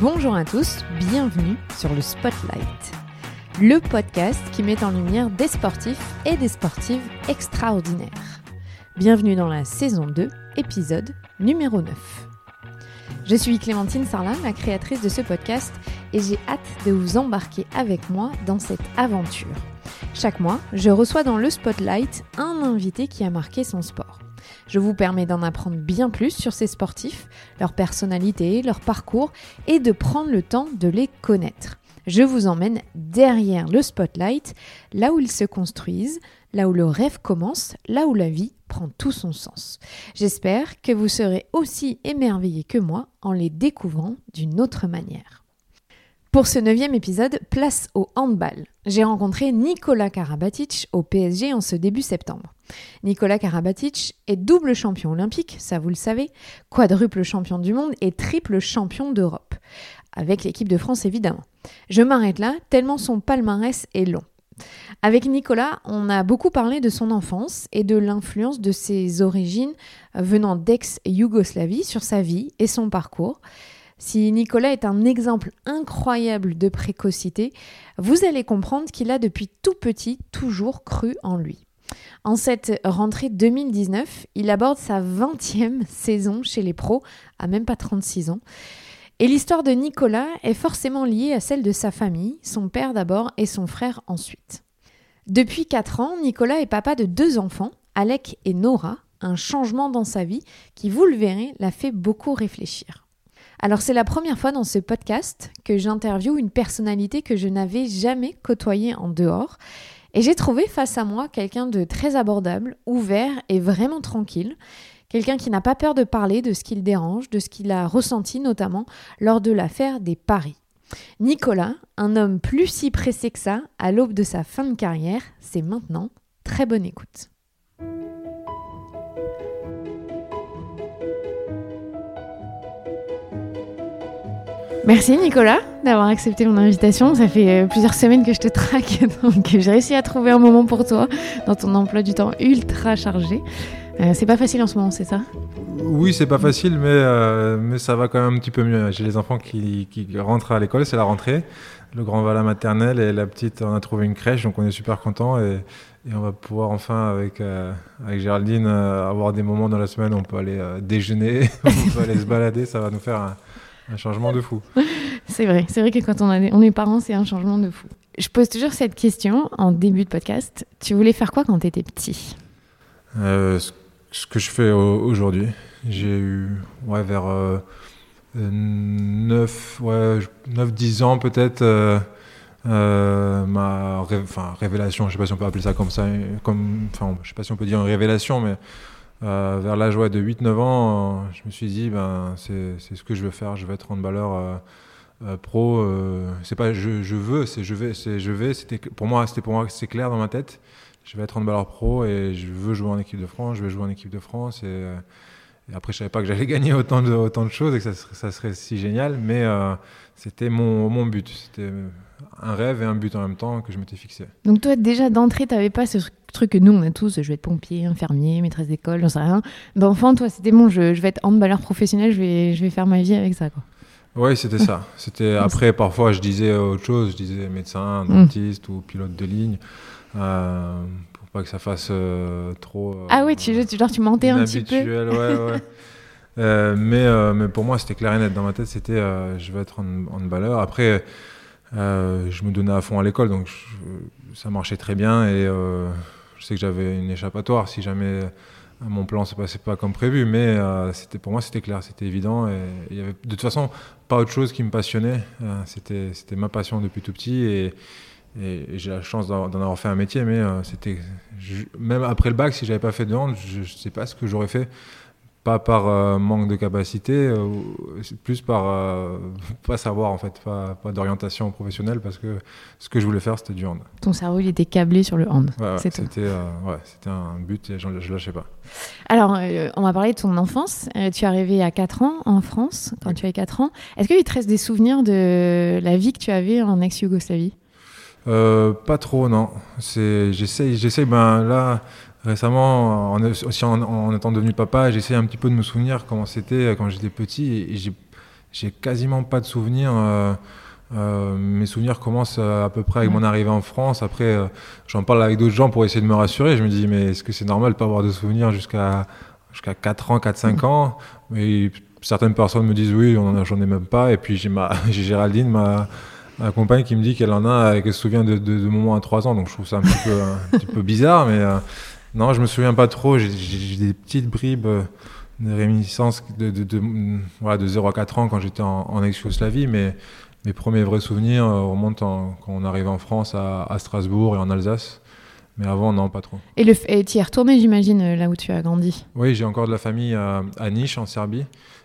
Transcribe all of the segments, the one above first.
Bonjour à tous, bienvenue sur le Spotlight, le podcast qui met en lumière des sportifs et des sportives extraordinaires. Bienvenue dans la saison 2, épisode numéro 9. Je suis Clémentine Sarlat, la créatrice de ce podcast, et j'ai hâte de vous embarquer avec moi dans cette aventure. Chaque mois, je reçois dans le Spotlight un invité qui a marqué son sport. Je vous permets d'en apprendre bien plus sur ces sportifs, leur personnalité, leur parcours et de prendre le temps de les connaître. Je vous emmène derrière le spotlight, là où ils se construisent, là où le rêve commence, là où la vie prend tout son sens. J'espère que vous serez aussi émerveillés que moi en les découvrant d'une autre manière. Pour ce neuvième épisode, place au handball. J'ai rencontré Nicolas Karabatic au PSG en ce début septembre. Nicolas Karabatic est double champion olympique, ça vous le savez, quadruple champion du monde et triple champion d'Europe. Avec l'équipe de France évidemment. Je m'arrête là, tellement son palmarès est long. Avec Nicolas, on a beaucoup parlé de son enfance et de l'influence de ses origines venant d'ex-Yougoslavie sur sa vie et son parcours. Si Nicolas est un exemple incroyable de précocité, vous allez comprendre qu'il a depuis tout petit toujours cru en lui. En cette rentrée 2019, il aborde sa 20e saison chez les pros, à même pas 36 ans. Et l'histoire de Nicolas est forcément liée à celle de sa famille, son père d'abord et son frère ensuite. Depuis 4 ans, Nicolas est papa de deux enfants, Alec et Nora, un changement dans sa vie qui, vous le verrez, l'a fait beaucoup réfléchir. Alors c'est la première fois dans ce podcast que j'interviewe une personnalité que je n'avais jamais côtoyée en dehors. Et j'ai trouvé face à moi quelqu'un de très abordable, ouvert et vraiment tranquille. Quelqu'un qui n'a pas peur de parler de ce qui le dérange, de ce qu'il a ressenti notamment lors de l'affaire des paris. Nicolas, un homme plus si pressé que ça, à l'aube de sa fin de carrière, c'est maintenant. Très bonne écoute. Merci Nicolas d'avoir accepté mon invitation. Ça fait euh, plusieurs semaines que je te traque, donc j'ai réussi à trouver un moment pour toi dans ton emploi du temps ultra chargé. Euh, c'est pas facile en ce moment, c'est ça? Oui, c'est pas facile, mais, euh, mais ça va quand même un petit peu mieux. J'ai les enfants qui, qui rentrent à l'école, c'est la rentrée. Le grand va à la maternelle et la petite, on a trouvé une crèche, donc on est super content et, et on va pouvoir enfin, avec, avec Géraldine, avoir des moments dans la semaine où on peut aller déjeuner, on peut aller se balader. Ça va nous faire un changement de fou. c'est vrai, c'est vrai que quand on, a, on est parents, c'est un changement de fou. Je pose toujours cette question en début de podcast. Tu voulais faire quoi quand tu étais petit? Euh, Ce que je fais aujourd'hui. J'ai eu, ouais, vers 9, euh, ouais, 9, 10 ans peut-être, euh, ma révélation, je ne sais pas si on peut appeler ça comme ça, comme, enfin, je sais pas si on peut dire une révélation, mais euh, vers l'âge de 8-9 ans, je me suis dit, ben, c'est ce que je veux faire, je vais être handballeur euh, euh, pro. Euh, c'est pas je, je veux, c'est je vais. Je vais pour moi, c'était pour moi, c'est clair dans ma tête. Je vais être handballeur pro et je veux jouer en équipe de France, je vais jouer en équipe de France. Et, après, je savais pas que j'allais gagner autant de, autant de choses et que ça serait, ça serait si génial, mais c'était mon, mon but. C'était un rêve et un but en même temps que je m'étais fixé. Donc toi, déjà d'entrée, tu n'avais pas ce truc que nous, on a tous, je vais être pompier, infirmier, maîtresse d'école, j'en sais rien. D'enfant, toi, c'était bon, je, je, vais être handballeur professionnel, je vais, je vais faire ma vie avec ça. Quoi. Oui, c'était ça. C'était après, parfois, je disais autre chose, je disais médecin, mm. dentiste ou pilote de ligne. Euh, pas que ça fasse euh, trop. Euh, ah oui, tu, genre, tu mentais un petit peu. Ouais, ouais. Euh, mais, mais pour moi, c'était clair et net dans ma tête, c'était je vais être handballeur. Après, euh, je me donnais à fond à l'école, donc ça marchait très bien et je sais que j'avais une échappatoire si jamais mon plan se passait pas comme prévu, mais euh, c'était pour moi c'était clair, c'était évident et il y avait de toute façon pas autre chose qui me passionnait. c'était c'était ma passion depuis tout petit et, et, j'ai la chance d'en avoir fait un métier, mais c'était même après le bac si j'avais pas fait de hand, je, je sais pas ce que j'aurais fait pas par euh, manque de capacité, euh, plus par euh, pas savoir en fait, pas, pas d'orientation professionnelle parce que ce que je voulais faire c'était du hand. Ton cerveau il était câblé sur le hand. c'était ouais, c'était un but et je, je lâchais pas. Alors on va parler de ton enfance. tu es arrivé à 4 ans en France quand tu avais 4 ans. Est-ce qu'il te reste des souvenirs de la vie que tu avais en ex-Yougoslavie? Pas trop non. J'essaye j'essaye ben là Récemment, en, aussi en, étant devenu papa, j'essaie un petit peu de me souvenir comment c'était quand j'étais petit et, j'ai quasiment pas de souvenirs. mes souvenirs commencent à peu près avec mon arrivée en France. Après, j'en parle avec d'autres gens pour essayer de me rassurer. Je me dis, mais est-ce que c'est normal de pas avoir de souvenirs jusqu'à jusqu'à 4 ans, 4-5 ans? Mais certaines personnes me disent, oui, j'en ai même pas. Et puis j'ai Géraldine, ma, ma compagne qui me dit qu'elle en a et qu'elle se souvient de, de, moments à 3 ans. Donc je trouve ça un petit peu, un petit peu bizarre. Mais euh, non, je me souviens pas trop. J'ai des petites bribes euh, de réminiscences de, de, voilà, de 0 à 4 ans quand j'étais en, ex-Yougoslavie. Mais mes premiers vrais souvenirs euh, remontent quand on arrive en France, à, Strasbourg et en Alsace. Mais avant, non, pas trop. Et tu y es retourné, j'imagine, là où tu as grandi? Oui, j'ai encore de la famille à, Niche, en Serbie.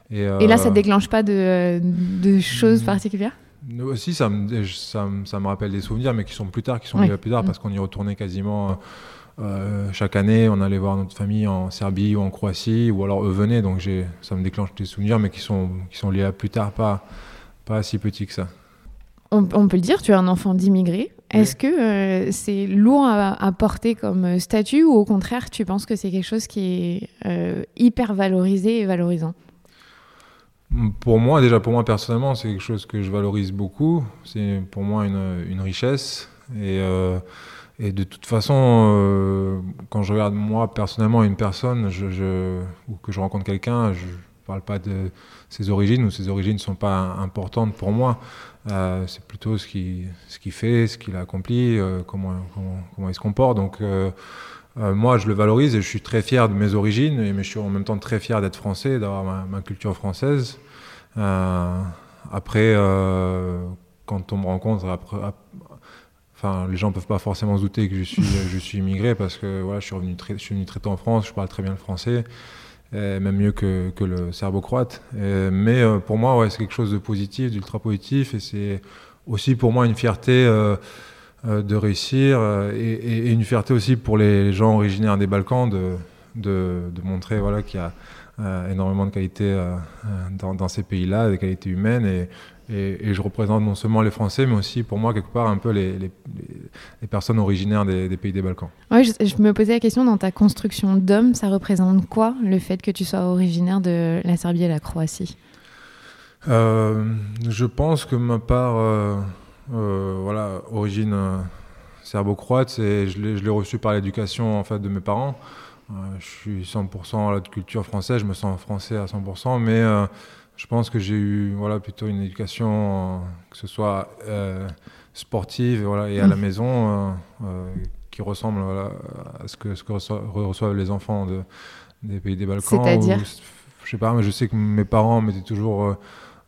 Et, et là, ça déclenche pas de, de choses particulières? Aussi, ça me, ça, ça, me rappelle des souvenirs, mais qui sont plus tard, qui sont plus tard, mm. parce qu'on y retournait quasiment euh, chaque année. On allait voir notre famille en Serbie ou en Croatie, ou alors eux venaient, donc ça me déclenche des souvenirs, mais qui sont, qui sont liés à plus tard, pas, pas si petits que ça. On, peut le dire, tu es un enfant d'immigré. Est-ce que euh, c'est lourd à, porter comme statut, ou au contraire, tu penses que c'est quelque chose qui est euh, hyper valorisé et valorisant? Pour moi, déjà pour moi personnellement, c'est quelque chose que je valorise beaucoup. C'est pour moi une, richesse. Et, euh, et, de toute façon, euh, quand je regarde moi personnellement une personne ou que je rencontre quelqu'un, je ne parle pas de ses origines ou ses origines ne sont pas importantes pour moi. Euh, c'est plutôt ce qu'il ce qui fait, ce qu'il a accompli, comment, comment, comment, il se comporte. Donc moi, je le valorise et je suis très fier de mes origines, mais je suis en même temps très fier d'être français, d'avoir ma, ma, culture française. Euh, après, euh, quand on me rencontre, après, enfin, les gens peuvent pas forcément se douter que je suis, je suis immigré parce que voilà, je suis revenu très, je suis venu très tôt en France, je parle très bien le français, même mieux que, que le serbo-croate. Mais euh, pour moi, ouais, c'est quelque chose de positif, d'ultra positif, et c'est aussi pour moi une fierté de réussir et, une fierté aussi pour les gens originaires des Balkans de, de, de montrer voilà, qu'il y a euh, énormément de qualités euh, euh, dans, ces pays-là, des qualités humaines. Et, et, je représente non seulement les Français, mais aussi pour moi, quelque part, un peu les, les, personnes originaires des, pays des Balkans. Oui, je, me posais la question, dans ta construction d'homme, ça représente quoi le fait que tu sois originaire de la Serbie et la Croatie? Je pense que ma part, voilà, origine serbo-croate, je l'ai reçu par l'éducation en fait, de mes parents je suis 100% à de culture française, je me sens français à 100%, mais euh, je pense que j'ai eu voilà, plutôt une éducation, euh, que ce soit euh, sportive et, voilà, et à la mmh. maison, qui ressemble à ce que, ce que reçoivent les enfants de, des pays des Balkans. C'est-à-dire Je sais pas, mais je sais que mes parents mettaient toujours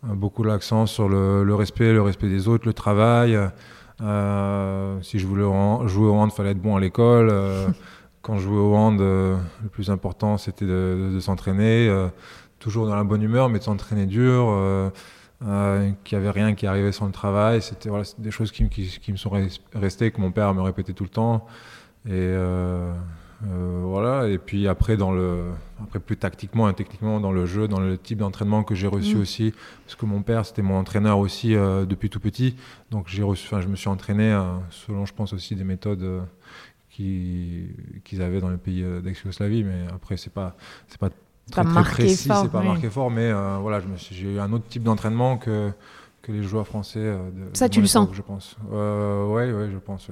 beaucoup l'accent sur le, le, respect, le respect des autres, le travail. si je voulais jouer au hand, il fallait être bon à l'école. Quand je jouais au hand, euh, le plus important c'était de, s'entraîner, euh, toujours dans la bonne humeur, mais de s'entraîner dur, euh, qu'il n'y avait rien qui arrivait sans le travail. C'était voilà, des choses qui, qui, me sont restées, que mon père me répétait tout le temps. Et voilà. Et puis après, dans le, après plus tactiquement et techniquement dans le jeu, dans le type d'entraînement que j'ai reçu mmh. aussi, parce que mon père c'était mon entraîneur aussi depuis tout petit, donc j'ai reçu, je me suis entraîné selon, je pense aussi des méthodes qu'ils avaient dans les pays euh, d'ex-Yougoslavie, mais après, c'est pas, c'est pas très, très précis, c'est pas marqué fort, mais euh, voilà, j'ai eu un autre type d'entraînement que, que les joueurs français. Euh, de, Ça, tu le sens Je pense. Euh, ouais, ouais, je pense.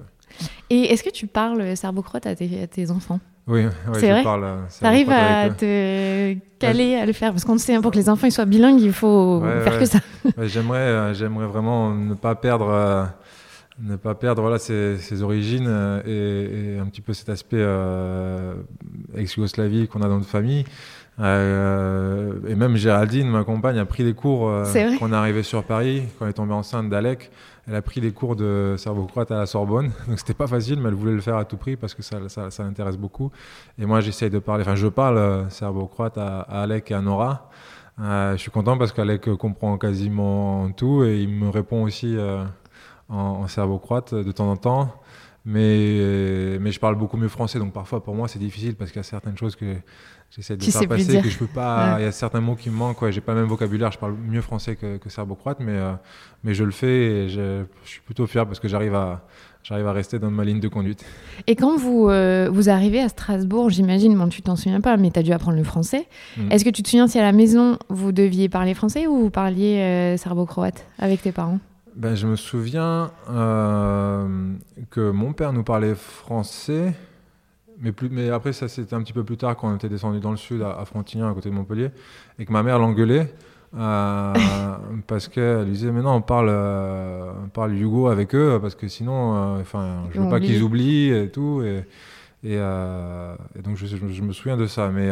Et est-ce que tu parles serbo-croate à, à tes, enfants? Oui, ouais, c'est vrai? Tu arrives à te caler à le faire? Parce qu'on sait hein, pour que les enfants ils soient bilingues, il faut faire que ça. j'aimerais, j'aimerais vraiment ne pas perdre ne pas perdre voilà, ses, origines euh, et, un petit peu cet aspect euh, ex-Yougoslavie qu'on a dans notre famille. Euh, et même Géraldine, ma compagne, a pris des cours quand on est arrivé sur Paris, quand elle est tombée enceinte d'Alec. Elle a pris des cours de serbo-croate à la Sorbonne. Donc c'était pas facile, mais elle voulait le faire à tout prix parce que ça, ça, l'intéresse beaucoup. Et moi, j'essaye de parler, enfin, je parle serbo-croate à, Alec et à Nora. je suis content parce qu'Alec comprend quasiment tout et il me répond aussi en, serbo-croate de temps en temps. Mais, mais je parle beaucoup mieux français, donc parfois pour moi c'est difficile parce qu'il y a certaines choses que j'essaie de faire passer, que je peux pas. Il y a certains mots qui me manquent. Ouais, j'ai pas le même vocabulaire. Je parle mieux français que, que serbo-croate, mais, euh, mais je le fais et je, je, suis plutôt fier parce que j'arrive à, j'arrive à rester dans ma ligne de conduite. Et quand vous, euh, vous arrivez à Strasbourg, j'imagine, bon, tu t'en souviens pas, mais tu as dû apprendre le français. Mm. Est-ce que tu te souviens si à la maison, vous deviez parler français ou vous parliez euh, serbo-croate avec tes parents? Ben, je me souviens euh, que mon père nous parlait français, mais, plus, mais après, ça c'était un petit peu plus tard quand on était descendu dans le sud, à, à Frontignan, à côté de Montpellier, et que ma mère l'engueulait. euh, parce qu'elle disait mais non on parle euh, on parle Hugo avec eux parce que sinon euh, enfin je veux pas qu'ils oublient et tout et, et, et donc je, je- je me souviens de ça mais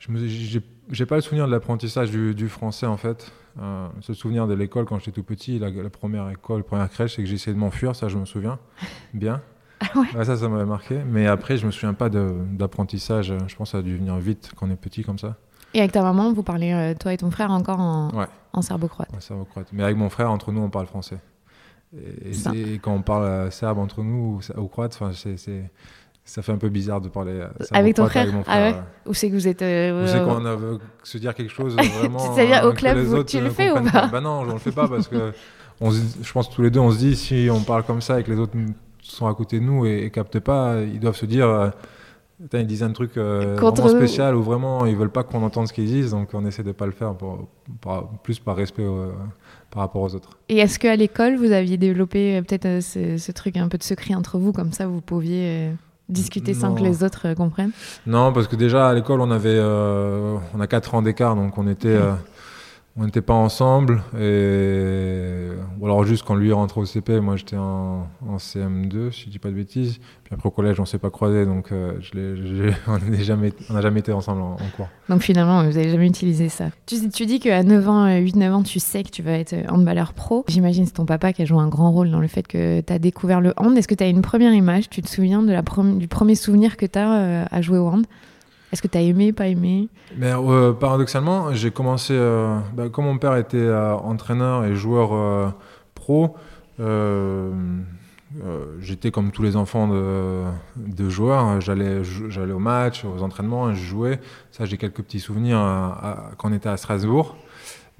je j'ai j'ai pas le souvenir de l'apprentissage du, du français en fait euh, ce souvenir de l'école quand j'étais tout petit la, la première école première crèche c'est que j'ai essayé de m'enfuir ça je me souviens bien Ah ouais. ça ça m'avait marqué mais après je me souviens pas d'apprentissage je pense que ça a dû venir vite quand on est petit comme ça Et avec ta maman, vous parlez, euh, toi et ton frère, encore en, Ouais. en serbo-croate. Ouais, serbo-croate. Mais avec mon frère, entre nous, on parle français. Et, Ça. et quand on parle euh, serbe entre nous ou, ou croate, ça fait un peu bizarre de parler euh, Avec ton frère avec mon Ah frère. ouais. Ou c'est que vous êtes. Ou c'est euh, quand on veut se dire quelque chose vraiment. C'est-à-dire, au euh, que club, vous- tu le fais ou pas Bah non, on le fait pas parce que on se dit- je pense que tous les deux, on se dit si on parle comme ça et que les autres sont à côté de nous et, et captent pas, ils doivent se dire. euh, Putain, ils disent un truc euh, vraiment spécial ou vraiment ils veulent pas qu'on entende ce qu'ils disent, donc on essaie de pas le faire, pour, plus par respect euh, par rapport aux autres. Et est-ce qu'à l'école, vous aviez développé euh, peut-être ce, ce truc un peu de secret entre vous, comme ça vous pouviez discuter sans que les autres comprennent? Non, parce que déjà à l'école, on avait, on a 4 ans d'écart, donc on était, on n'était pas ensemble. Et ou alors juste quand lui est rentré au CP, moi j'étais en, en CM2, si je dis pas de bêtises. Puis après au collège, on s'est pas croisés, donc euh, je l'ai- je- on n'a jamais, été ensemble en, en cours. Donc finalement, vous n'avez jamais utilisé ça. Tu, tu dis qu'à 9 ans, 8-9 ans, tu sais que tu vas être euh, handballeur pro. J'imagine que c'est ton papa qui a joué un grand rôle dans le fait que tu as découvert le hand. Est-ce que tu as une première image? Tu te souviens de la prom- du premier souvenir que tu as à jouer au hand? Est-ce que tu as aimé, pas aimé? Mais euh, paradoxalement, j'ai commencé, euh, bah, comme mon père était euh, entraîneur et joueur euh, pro, j'étais comme tous les enfants de, joueurs. J'allais, jou- j'allais au match, aux entraînements, je jouais. Ça, j'ai quelques petits souvenirs à- à- quand on était à Strasbourg.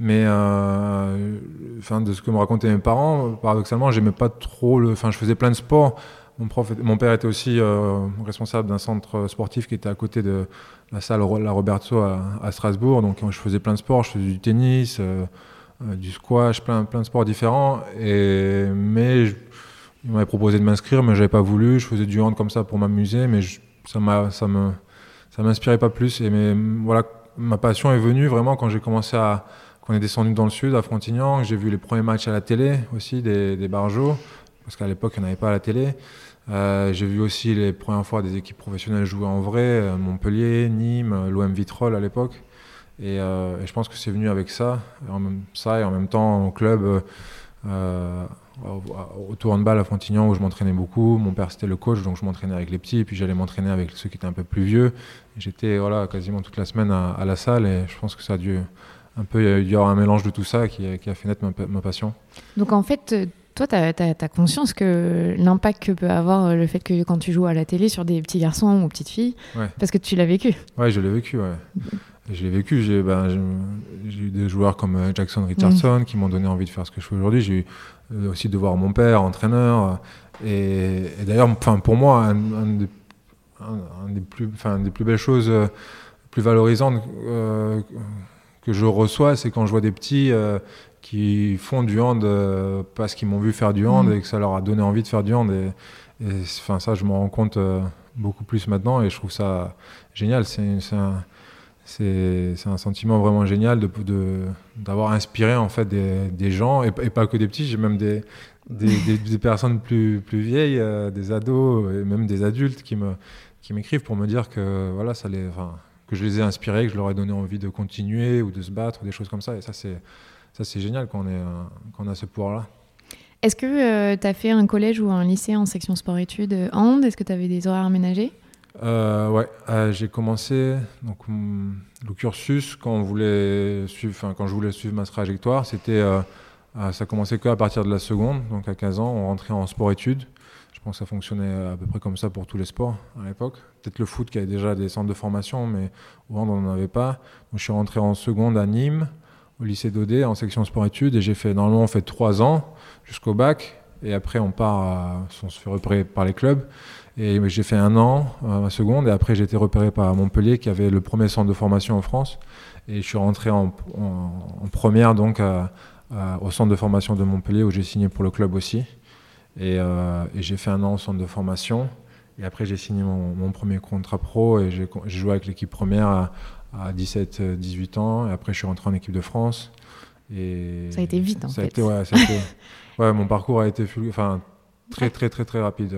Mais enfin, de ce que me racontaient mes parents, paradoxalement, j'aimais pas trop. Enfin, je faisais plein de sports. Mon, père était aussi euh, responsable d'un centre sportif qui était à côté de la salle La Roberto à, Strasbourg. Donc, je faisais plein de sports. Je faisais du tennis, euh, euh, du squash, plein, plein de sports différents. Et, mais je- il m'avait proposé de m'inscrire, mais j'avais pas voulu. Je faisais du hand comme ça pour m'amuser, mais je- ça ça m'inspirait pas plus. Et mais voilà, ma passion est venue vraiment quand j'ai commencé à, quand on est descendu dans le sud à Frontignan, j'ai vu les premiers matchs à la télé aussi des, des parce qu'à l'époque il n'y en avait pas à la télé. Euh, j'ai vu aussi les premières fois des équipes professionnelles jouer en vrai, euh, Montpellier, Nîmes, euh, l'OM Vitrolles à l'époque. Et, et je pense que c'est venu avec ça, et en même, et temps au club, euh, au, au handball à Frontignan où je m'entraînais beaucoup. Mon père c'était le coach, donc je m'entraînais avec les petits, puis j'allais m'entraîner avec ceux qui étaient un peu plus vieux. Et J'étais voilà, quasiment toute la semaine à, la salle et je pense que ça a dû un peu, il y a avoir un mélange de tout ça qui, a- fait naître ma, ma passion. Donc en fait, toi, tu as, conscience que l'impact que peut avoir euh, le fait que quand tu joues à la télé sur des petits garçons ou petites filles, Ouais. parce que tu l'as vécu. Ouais, je l'ai vécu, ouais. Et Je l'ai vécu. J'ai ben, j'ai- eu des joueurs comme euh, Jackson Richardson qui m'ont donné envie de faire ce que je fais aujourd'hui. J'ai eu euh, aussi de voir mon père, entraîneur. Et, et d'ailleurs, pour moi, un, un des, un- un des plus, une des plus belles choses, euh, plus valorisantes euh, que je reçois, c'est quand je vois des petits euh, qui font du hand euh, parce qu'ils m'ont vu faire du hand Mhm. et que ça leur a donné envie de faire du hand. Et, et enfin, ça, je m'en rends compte euh, beaucoup plus maintenant et je trouve ça génial. C'est un, un sentiment vraiment génial de- de- d'avoir inspiré en fait des, des gens et, et pas que des petits. J'ai même des, des, personnes plus, plus vieilles, euh, des ados et même des adultes qui me qui m'écrivent pour me dire que voilà ça les, que je les ai inspirés, que je leur ai donné envie de continuer ou de se battre, ou des choses comme ça. Et ça c'est ça c'est génial quand on est euh, on a ce pouvoir là. Est-ce que tu as fait un collège ou un lycée en section sport-études euh, hand? Est-ce que tu avais des horaires aménagés? Euh, ouais, euh, j'ai commencé donc le cursus quand on voulait suivre, quand je voulais suivre ma trajectoire, c'était euh, euh, ça commençait que à partir de la seconde, donc à 15 ans, on rentrait en sport-études. Je pense que ça fonctionnait à peu près comme ça pour tous les sports à l'époque. Peut-être le foot qui avait déjà des centres de formation, mais au hand on n'en avait pas. Donc je suis rentré en seconde à Nîmes, au lycée d'Odé, en section sport-études, et j'ai fait normalement on fait trois ans jusqu'au bac. Et après, on part, on se fait repérer par les clubs. Et j'ai fait un an, ma seconde, et après j'ai été repéré par Montpellier, qui avait le premier centre de formation en France. Et je suis rentré en, première, donc au centre de formation de Montpellier, où j'ai signé pour le club aussi. Et, j'ai fait un an au centre de formation. Et après, j'ai signé mon, premier contrat pro et j'ai joué avec l'équipe première à, à 17-18 ans. Et après, je suis rentré en équipe de France. Et ça a été vite en ça fait. A été, ouais, ça a été, ouais, mon parcours a été enfin, très très très très rapide.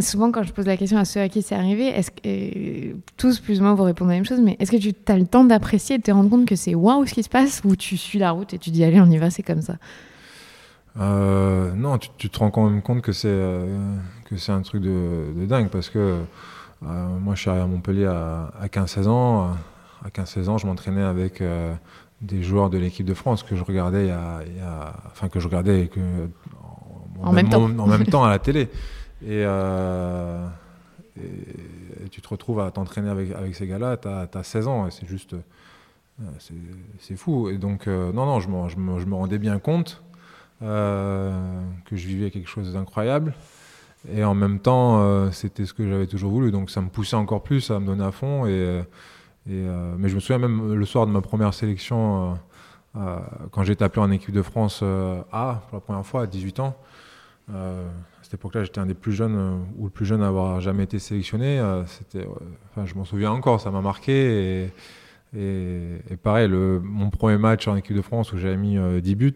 souvent quand je pose la question à ceux à qui c'est arrivé, est-ce que euh, tous plus ou moins vous répondent la même chose, mais est-ce que tu as le temps d'apprécier et de te rendre compte que c'est waouh ce qui se passe ou tu suis la route et tu dis allez on y va, c'est comme ça? Euh, Non, tu, te rends quand même compte que c'est euh, que c'est un truc de, de, dingue parce que moi je suis arrivé à Montpellier à, à 15-16 ans. À 15-16 ans, je m'entraînais avec des joueurs de l'équipe de France que je regardais, enfin que je regardais que, en, même, temps. en même temps à la télé. Euh, et, tu te retrouves à t'entraîner avec, avec ces gars-là, tu as, 16 ans, c'est juste. Euh, c'est fou. Et donc, euh, non, non, je me, je, me, je me, rendais bien compte que je vivais quelque chose d'incroyable. Et en même temps, c'était ce que j'avais toujours voulu. Donc, ça me poussait encore plus à me donner à fond. Et euh, mais je me souviens même le soir de ma première sélection, euh, euh, quand j'ai été appelé en équipe de France A pour la première fois à 18 ans. à cette époque-là, j'étais un des plus jeunes ou le plus jeune à avoir jamais été sélectionné. c'était, je m'en souviens encore, ça m'a marqué. Et, pareil, mon premier match en équipe de France où j'avais mis 10 buts,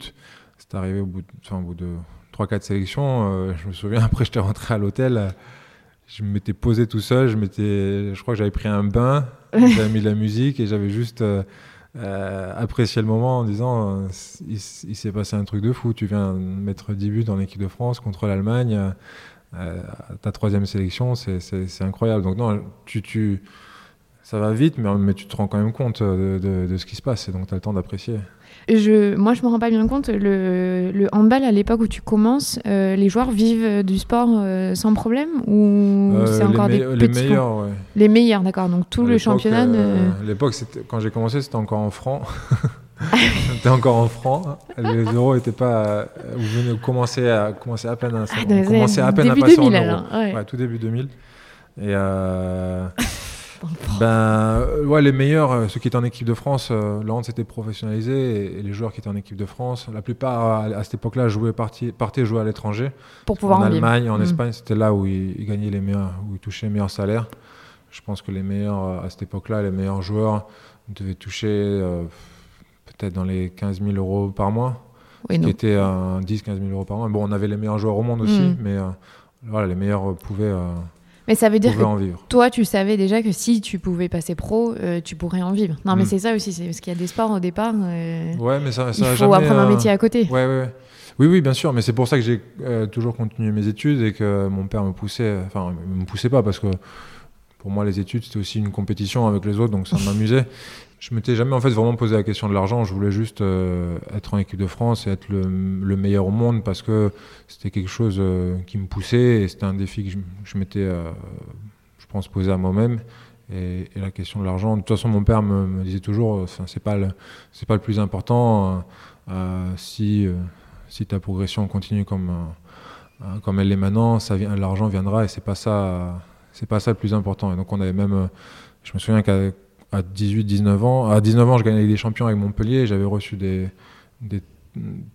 c'est arrivé au bout de, enfin, au bout de 3-4 sélections. je me souviens, après, j'étais rentré à l'hôtel je m'étais posé tout seul, je m'étais, je crois que j'avais pris un bain, j'avais mis de la musique et j'avais juste euh, euh, apprécié le moment en disant euh, il, s'est passé un truc de fou, tu viens mettre 10 buts dans l'équipe de France contre l'Allemagne, ta troisième sélection, c'est incroyable. Donc non, tu, tu, ça va vite, mais, tu te rends quand même compte de, de, de ce qui se passe et donc tu as le temps d'apprécier. Je, moi, je me rends pas bien compte. Le, le handball, à l'époque où tu commences, euh, les joueurs vivent du sport euh, sans problème ou euh, c'est encore des petits Les meilleurs, ouais. Les meilleurs, d'accord. Donc tout le championnat. À l'époque, quand j'ai commencé, c'était encore en francs. c'était encore en francs. Les euros n'étaient pas. Vous venez commencer à commencer à peine à, ah, on à peine à passer 2000, en euros. ouais. ouais. tout début 2000. Et ben, euh, ouais, les meilleurs, euh, ceux qui étaient en équipe de France, euh, s'était professionnalisé et, les joueurs qui étaient en équipe de France, la plupart à, cette époque-là jouaient partaient jouer à l'étranger. Pour pouvoir en, en Allemagne, en mm. Espagne, c'était là où ils, gagnaient les meilleurs, où ils touchaient les meilleurs salaires. Je pense que les meilleurs à cette époque-là, les meilleurs joueurs devaient toucher peut-être dans les 15 000 euros par mois, oui, qui était 10-15 000 euros par mois. Bon, on avait les meilleurs joueurs au monde aussi, mm. mais voilà, les meilleurs pouvaient mais ça veut dire que toi, tu savais déjà que si tu pouvais passer pro, euh, tu pourrais en vivre. Non, mais hmm. c'est ça aussi, c'est parce qu'il y a des sports au départ. Euh, ouais, mais ça, ça il faut apprendre un métier à côté. Ouais, ouais, Oui, oui, bien sûr, mais c'est pour ça que j'ai euh, toujours continué mes études et que mon père me poussait. Enfin, il me poussait pas parce que pour moi, les études, c'était aussi une compétition avec les autres, donc ça m'amusait. Je m'étais jamais en fait vraiment posé la question de l'argent. Je voulais juste euh, être en équipe de France et être le, meilleur au monde parce que c'était quelque chose euh, qui me poussait et c'était un défi que je, m'étais, euh, je pense, posé à moi-même. Et, la question de l'argent, de toute façon, mon père me, disait toujours, c'est pas le, c'est pas le plus important. si si ta progression continue comme comme elle l'est maintenant, l'argent viendra et c'est pas ça, c'est pas ça le plus important. Donc on avait même, je me souviens qu'à à 18-19 ans. À 19 ans, je gagnais des champions avec Montpellier. J'avais reçu des,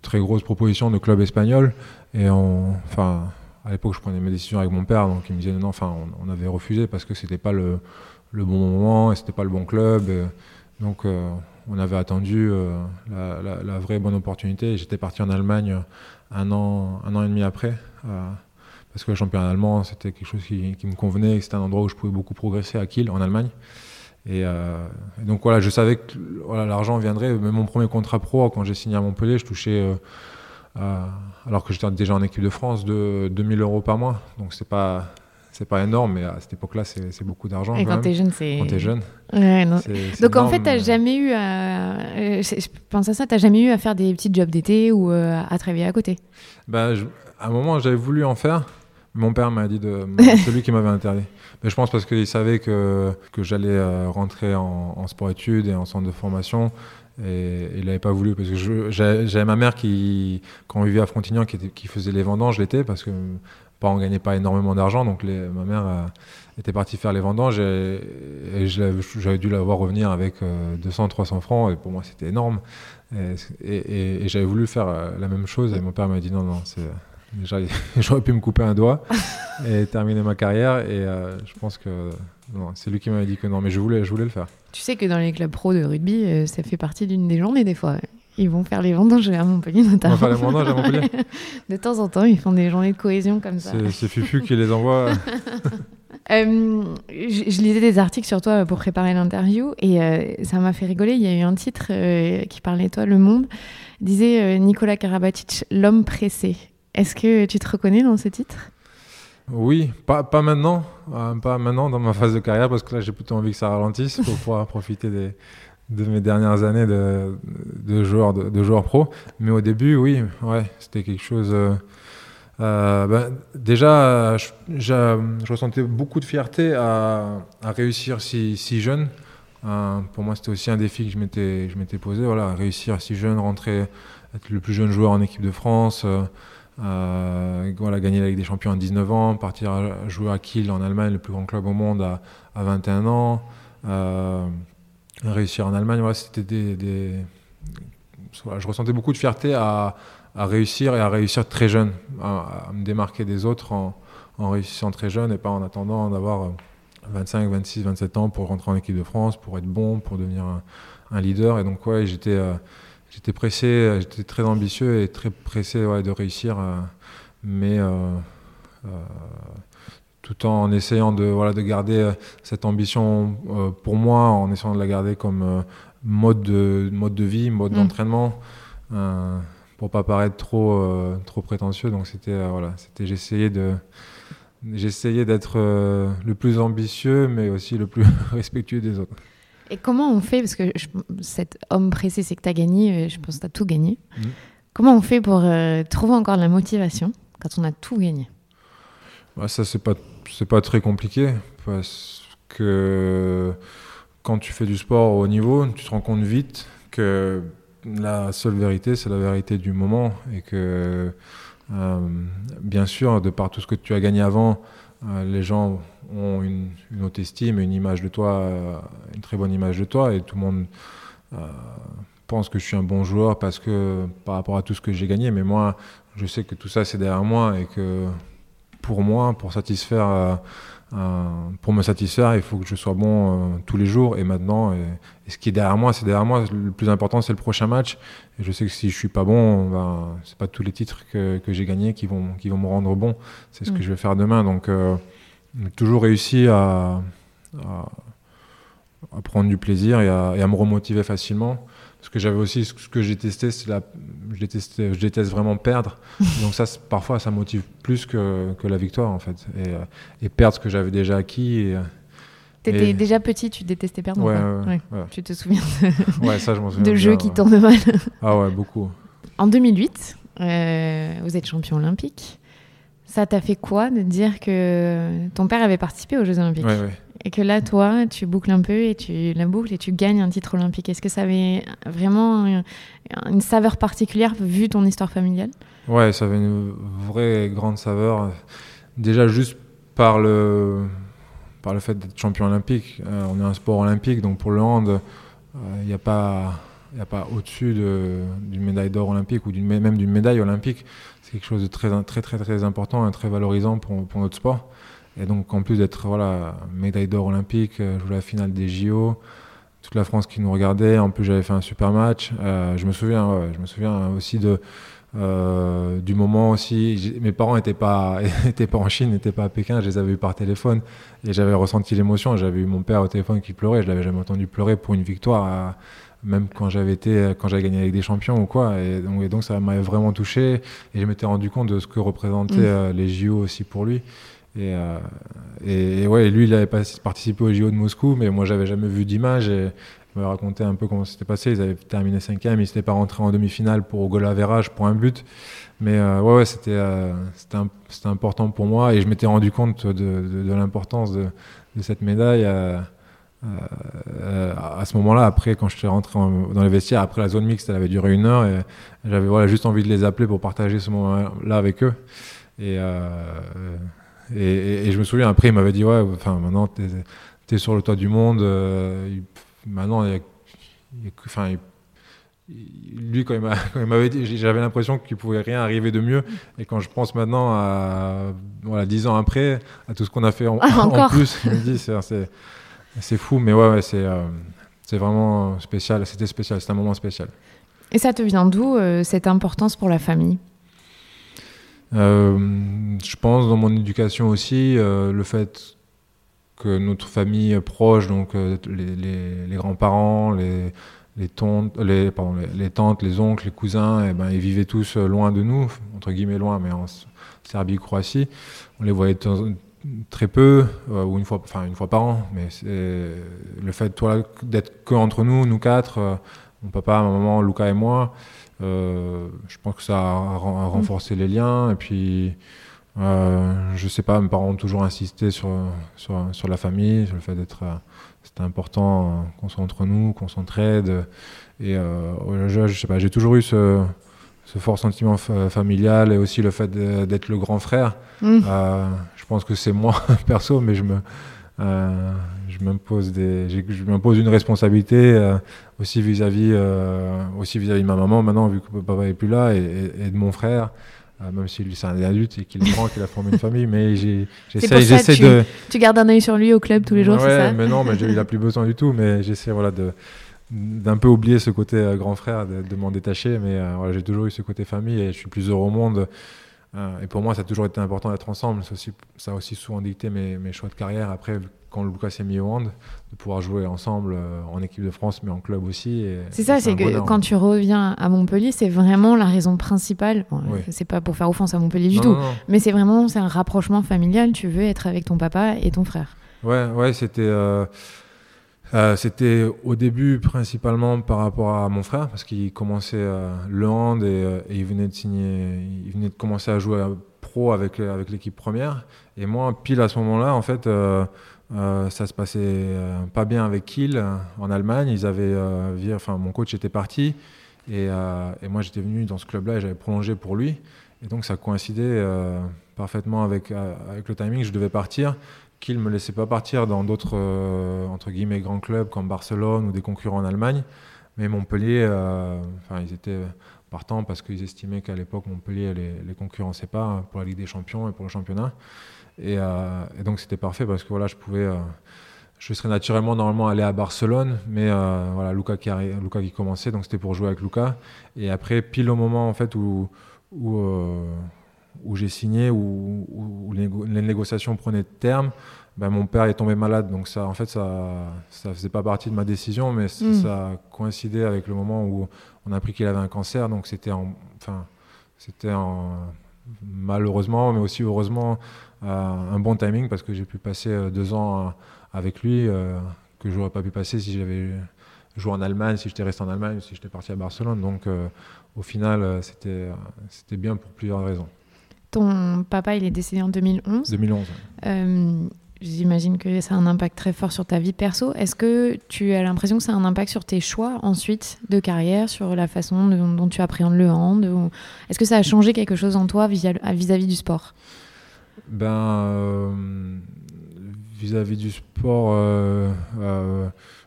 très grosses propositions de clubs espagnols. Et enfin, à l'époque, je prenais mes décisions avec mon père, donc il me disait non, enfin, on, avait refusé parce que c'était pas le, bon moment et c'était pas le bon club. donc, euh, on avait attendu euh, la, la, vraie bonne opportunité. J'étais parti en Allemagne un an, un an et demi après. Euh, parce que le championnat allemand, c'était quelque chose qui, qui me convenait, c'était un endroit où je pouvais beaucoup progresser à Kiel, en Allemagne. Euh, et, donc voilà, je savais que voilà, l'argent viendrait. Même mon premier contrat pro, quand j'ai signé à Montpellier, je touchais, euh, alors que j'étais déjà en équipe de France, de 2000 euros par mois. Donc c'est pas c'est pas énorme, mais à cette époque-là, c'est beaucoup d'argent. Et quand t'es jeune, c'est. Quand t'es jeune. Ouais, Donc en fait, t'as jamais eu à. Euh, je pense à ça, t'as jamais eu à faire des petits jobs d'été ou à travailler à côté? Bah, À un moment, j'avais voulu en faire. Mon père m'a dit de. celui qui m'avait interdit. Mais je pense parce qu'il savait que, que j'allais rentrer en, sport-études et en centre de formation. Et il n'avait pas voulu parce que j'avais ma mère qui, quand on vivait à Frontignan, qui, faisait les vendanges l'été parce que pas on gagnait pas énormément d'argent, donc ma mère était partie faire les vendanges et, j'avais dû la voir revenir avec 200, 300 francs et pour moi c'était énorme. Et, j'avais voulu faire la même chose et mon père m'a dit non, non, c'est j'aurais pu me couper un doigt et terminer ma carrière. Et euh, je pense que c'est lui qui m'avait dit que non, mais je voulais, je voulais le faire. Tu sais que dans les clubs pro de rugby, euh, ça fait partie d'une des journées des fois. Ils vont faire les vendanges à Montpellier notamment. Ils vont faire les vendanges à Montpellier De temps en temps, ils font des journées de cohésion comme ça. C'est Fufu qui les envoie. Euh, je, lisais des articles sur toi pour préparer l'interview et ça m'a fait rigoler. Il y a eu un titre qui parlait de toi, Le Monde, disait Nicolas Karabatic, l'homme pressé. Est-ce que tu te reconnais dans ce titre? Oui, pas, pas maintenant, euh, pas maintenant dans ma phase de carrière parce que là j'ai plutôt envie que ça ralentisse pour pouvoir profiter des, de mes dernières années de, de joueur de, joueur pro. Mais au début, oui, ouais, c'était quelque chose. Euh, euh, ben, déjà, je, je, ressentais beaucoup de fierté à, à réussir si, si jeune. pour moi, c'était aussi un défi que je m'étais, je m'étais posé. Voilà, réussir si jeune, rentrer, être le plus jeune joueur en équipe de France. Euh, voilà, gagner la Ligue des Champions à 19 ans, partir jouer à Kiel en Allemagne, le plus grand club au monde, à, 21 ans. Euh, réussir en Allemagne, voilà, c'était des, je ressentais beaucoup de fierté à, réussir et à réussir très jeune, à, me démarquer des autres en, réussissant très jeune et pas en attendant d'avoir 25, 26, 27 ans pour rentrer en équipe de France, pour être bon, pour devenir un, leader. Et donc, ouais, j'étais. Euh, j'étais pressé, j'étais très ambitieux et très pressé de réussir, euh, mais euh, euh, tout en essayant de, voilà, de garder cette ambition pour moi, en essayant de la garder comme mode, de, mode de vie, mode mm. d'entraînement, pour pas paraître trop, trop prétentieux. Donc c'était, voilà, c'était, j'essayais de j'essayais d'être le plus ambitieux, mais aussi le plus respectueux des autres. Et comment on fait Parce que cet homme pressé, c'est que tu as gagné, euh, je pense que tu as tout gagné. Mm. Comment on fait pour euh, trouver encore de la motivation quand on a tout gagné? Bah, Ça, c'est pas, pas très compliqué parce que quand tu fais du sport au haut niveau, tu te rends compte vite que la seule vérité, c'est la vérité du moment et que, euh, bien sûr, de par tout ce que tu as gagné avant, les gens ont une, une, haute estime et une image de toi, euh, une très bonne image de toi, et tout le monde euh, pense que je suis un bon joueur parce que par rapport à tout ce que j'ai gagné, mais moi, je sais que tout ça c'est derrière moi et que pour moi, pour satisfaire, euh, pour me satisfaire, il faut que je sois bon tous les jours et maintenant. Et, ce qui est derrière moi, c'est derrière moi. Le plus important, c'est le prochain match. Et je sais que si je suis pas bon, ben, c'est pas tous les titres que, que j'ai gagnés qui vont, qui vont me rendre bon. C'est ce que mm. je vais faire demain. Donc j'ai toujours réussi à, à, prendre du plaisir et à, et à, me remotiver facilement. Parce que j'avais aussi ce que j'ai testé, c'est la, je, déteste, je déteste vraiment perdre. Donc ça, parfois, ça motive plus que, que la victoire en fait. Et, et perdre ce que j'avais déjà acquis. Et, T'étais déjà petit, tu détestais perdre ouais, ouais, ouais. Tu te souviens de, ouais, ça, je souviens de jeux qui tournent mal Ah ouais, beaucoup. En 2008, euh, vous êtes champion olympique. Ça t'a fait quoi de dire que ton père avait participé aux Jeux Olympiques Et que là, toi, tu boucles un peu et tu la boucles et tu gagnes un titre olympique. Est-ce que ça avait vraiment une saveur particulière vu ton histoire familiale? Ouais, ça avait une vraie grande saveur. Déjà, juste par le, par le fait d'être champion olympique. Euh, on est un sport olympique, donc pour le hand, il n'y a pas il n'y a pas au-dessus d'une médaille d'or olympique ou même d'une médaille olympique. Quelque chose de très, très, très, très important et très valorisant pour, pour notre sport. Et donc, en plus d'être voilà, médaille d'or olympique, euh, jouais la finale des JO, toute la France qui nous regardait. En plus, j'avais fait un super match. Euh, je me souviens, je me souviens aussi de, euh, du moment aussi. Mes parents n'étaient pas, pas en Chine, n'étaient pas à Pékin. Je les avais vus par téléphone et j'avais ressenti l'émotion. J'avais eu mon père au téléphone qui pleurait. Je l'avais jamais entendu pleurer pour une victoire même quand j'avais été, quand j'avais gagné avec des champions ou quoi. Et donc, donc ça m'avait vraiment touché. Et je m'étais rendu compte de ce que représentaient mm. euh, les JO aussi pour lui. Et, euh, et, ouais, lui, il avait pas participé aux JO de Moscou, mais moi, j'avais jamais vu d'image. Et, m'avait raconté un peu comment c'était passé. Ils avaient terminé cinquième, ils n'étaient pas rentrés en demi-finale pour au goal average pour un but. Mais ouais, ouais c'était c'était important pour moi et je m'étais rendu compte de, de, l'importance de, de, cette médaille. Euh, à ce moment-là, après, quand je suis rentré dans les vestiaires, après la zone mixte, elle avait duré une heure et j'avais voilà, juste envie de les appeler pour partager ce moment-là avec eux. Et, euh, et, et, je me souviens, après, il m'avait dit Ouais, enfin, maintenant, tu es, sur le toit du monde. Euh, maintenant, il y a, enfin, lui, quand il m'avait dit, j'avais l'impression qu'il pouvait rien arriver de mieux. Et quand je pense maintenant à voilà, 10 ans après, à tout ce qu'on a fait en, ah, en plus, il me dit c'est c'est fou, mais ouais, ouais c'est euh, c'est vraiment spécial. C'était spécial, c'était un moment spécial. Et ça te vient d'où euh, cette importance pour la famille? Euh, Je pense dans mon éducation aussi, le fait que notre famille proche, donc les, les, les grands-parents, les, les, tantes, les, pardon, les, tantes, les oncles, les cousins, et eh ben, ils vivaient tous loin de nous, entre guillemets loin, mais en Serbie, Croatie. On les voyait très peu euh, ou une fois enfin une fois par an mais le fait toi d'être que entre nous nous quatre euh, mon papa ma maman Luca et moi euh, je pense que ça a, renforcé les liens et puis je sais pas mes parents ont toujours insisté sur sur, sur la famille sur le fait d'être c'était important qu'on soit entre nous qu'on s'entraide et je, je sais pas j'ai toujours eu ce ce fort sentiment familial et aussi le fait d'être le grand frère. Mm. Euh, pense que c'est moi perso, mais je me euh, je m'impose des je m'impose une responsabilité euh, aussi vis-à-vis aussi vis-à-vis de ma maman maintenant vu que papa est plus là et, de mon frère. même si lui c'est un adulte et qu'il grand, qu'il a formé une famille, mais j'essaie j'essaie de. Tu gardes un œil sur lui au club tous les jours, c'est ça mais non, mais il a plus besoin du tout, mais j'essaie voilà de d'un peu oublier ce côté euh, grand frère, de, m'en détacher, mais euh, voilà, j'ai toujours eu ce côté famille et je suis plus heureux au monde. Euh, et pour moi, ça a toujours été important d'être ensemble. Aussi, ça a aussi souvent dicté mes, mes, choix de carrière. Après, quand Lucas s'est mis au hand, de pouvoir jouer ensemble en équipe de France, mais en club aussi. C'est ça, c'est que quand tu reviens à Montpellier, c'est vraiment la raison principale. C'est pas pour faire offense à Montpellier du tout, mais c'est vraiment c'est un rapprochement familial. Tu veux être avec ton papa et ton frère. Ouais, ouais, c'était. Euh, c'était au début principalement par rapport à mon frère parce qu'il commençait euh, le hand euh, et, il venait de signer, il venait de commencer à jouer pro avec avec l'équipe première. Et moi pile à ce moment-là en fait ça se passait pas bien avec Kiel en Allemagne. Ils avaient enfin mon coach était parti. Et, et moi j'étais venu dans ce club-là et j'avais prolongé pour lui. Et donc ça coïncidait parfaitement avec avec le timing. Je devais partir qu'il ne me laissait pas partir dans d'autres euh, entre guillemets grands clubs comme Barcelone ou des concurrents en Allemagne. Mais Montpellier, euh, enfin, ils étaient partants parce qu'ils estimaient qu'à l'époque, Montpellier les, les concurrençait pas pour la Ligue des Champions et pour le championnat. Et, euh, donc c'était parfait parce que voilà, je pouvais, je serais naturellement normalement allé à Barcelone, mais voilà, Luca qui, qui commençait, donc c'était pour jouer avec Luca. Et après, pile au moment en fait où où j'ai signé, où, où, les, négociations prenaient terme, ben, mon père est tombé malade. Donc ça, en fait, ça ne faisait pas partie de ma décision, mais mm. ça a coïncidé avec le moment où on a appris qu'il avait un cancer. Donc c'était enfin, c'était malheureusement, mais aussi heureusement, un bon timing parce que j'ai pu passer euh, deux ans euh, avec lui euh, que je n'aurais pas pu passer si j'avais joué en Allemagne, si j'étais resté en Allemagne, si j'étais parti à Barcelone. Donc au final, c'était c'était bien pour plusieurs raisons. Ton papa, il est décédé en 2011. 2011. Euh, j'imagine que ça a un impact très fort sur ta vie perso. Est-ce que tu as l'impression que ça a un impact sur tes choix ensuite de carrière, sur la façon dont, tu appréhendes le hand Est-ce que ça a changé quelque chose en toi vis-à-vis du sport? Ben, euh, vis-à-vis du sport, euh,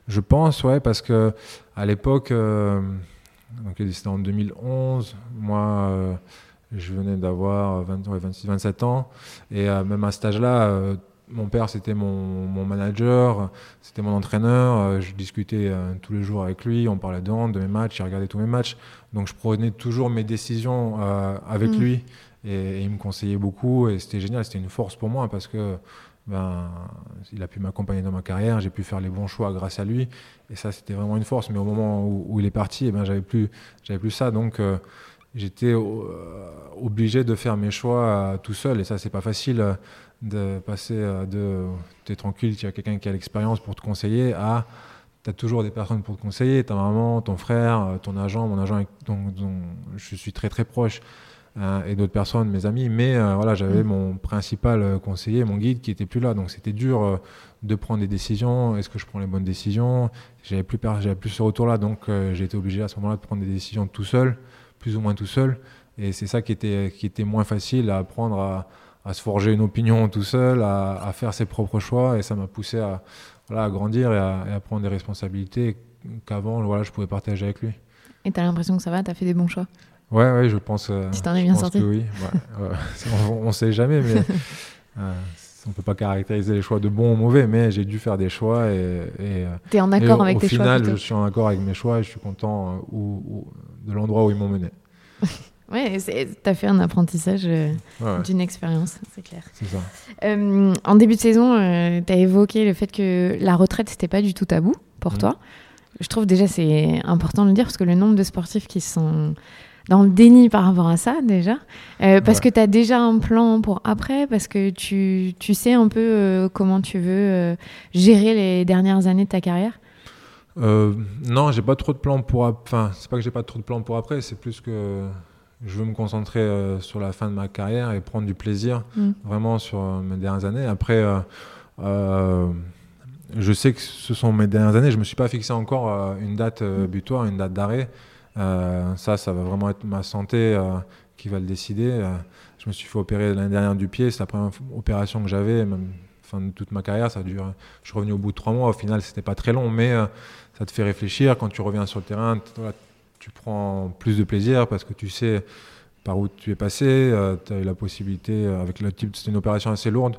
je pense, ouais, parce que à l'époque, donc c'était en 2011, moi je venais d'avoir 26, 27 ans. Et euh, même à cet âge-là, euh, mon père, c'était mon, mon, manager, c'était mon entraîneur. Euh, je discutais tous les jours avec lui, on parlait de de mes matchs, il regardait tous mes matchs. Donc je prenais toujours mes décisions avec mm. lui. Et, il me conseillait beaucoup. Et c'était génial, c'était une force pour moi parce que ben, il a pu m'accompagner dans ma carrière, j'ai pu faire les bons choix grâce à lui. Et ça, c'était vraiment une force. Mais au moment où, il est parti, eh ben, j'avais plus, j'avais plus ça. Donc j'étais euh, obligé de faire mes choix euh, tout seul et ça c'est pas facile euh, de passer de t'es tranquille tu as quelqu'un qui a l'expérience pour te conseiller à tu as toujours des personnes pour te conseiller, ta maman, ton frère, ton agent, mon agent dont, dont je suis très très proche. Euh, et d'autres personnes, mes amis. Mais euh, voilà, j'avais mm. mon principal conseiller, mon guide, qui était plus là. Donc c'était dur de prendre des décisions. Est-ce que je prends les bonnes décisions? J'avais plus, j'avais plus ce retour-là. Donc j'ai été obligé à ce moment-là de prendre des décisions tout seul, plus ou moins tout seul. Et c'est ça qui était, qui était moins facile à apprendre à, à se forger une opinion tout seul, à, à, faire ses propres choix. Et ça m'a poussé à, voilà, à grandir et à, et à, prendre des responsabilités qu'avant, voilà, je pouvais partager avec lui. Et tu as l'impression que ça va? Tu as fait des bons choix? Ouais, ouais, je pense. Euh, tu t'en es bien sorti Oui, on ne sait jamais, mais euh, on ne peut pas caractériser les choix de bons ou mauvais, mais j'ai dû faire des choix. Et, et euh, tu es en accord avec tes choix Au final, je suis en accord avec mes choix et je suis content de l'endroit où ils m'ont mené. Oui, tu as fait un apprentissage d'une expérience, c'est clair. C'est ça. en début de saison, tu as évoqué le fait que la retraite, c'était pas du tout tabou pour mmh. toi. Je trouve déjà c'est important de le dire parce que le nombre de sportifs qui sont dans le déni par rapport à ça déjà euh, Parce que tu as déjà un plan pour après Parce que tu, tu sais un peu euh, comment tu veux euh, gérer les dernières années de ta carrière? Non, j'ai pas trop de plans pour... Enfin, c'est pas que j'ai pas trop de plans pour après, c'est plus que je veux me concentrer sur la fin de ma carrière et prendre du plaisir mm. vraiment sur mes dernières années. Après, je sais que ce sont mes dernières années. Je me suis pas fixé encore une date butoir, une date d'arrêt. Euh, ça, ça va vraiment être ma santé euh, qui va le décider. Euh, je me suis fait opérer l'année dernière du pied. C'est la première opération que j'avais, même fin de toute ma carrière. Ça dure. Je suis revenu au bout de trois mois. Au final, c'était pas très long, mais ça te fait réfléchir. Quand tu reviens sur le terrain, tu prends plus de plaisir parce que tu sais par où tu es passé. tu as eu la possibilité, avec le type, c'était une opération assez lourde.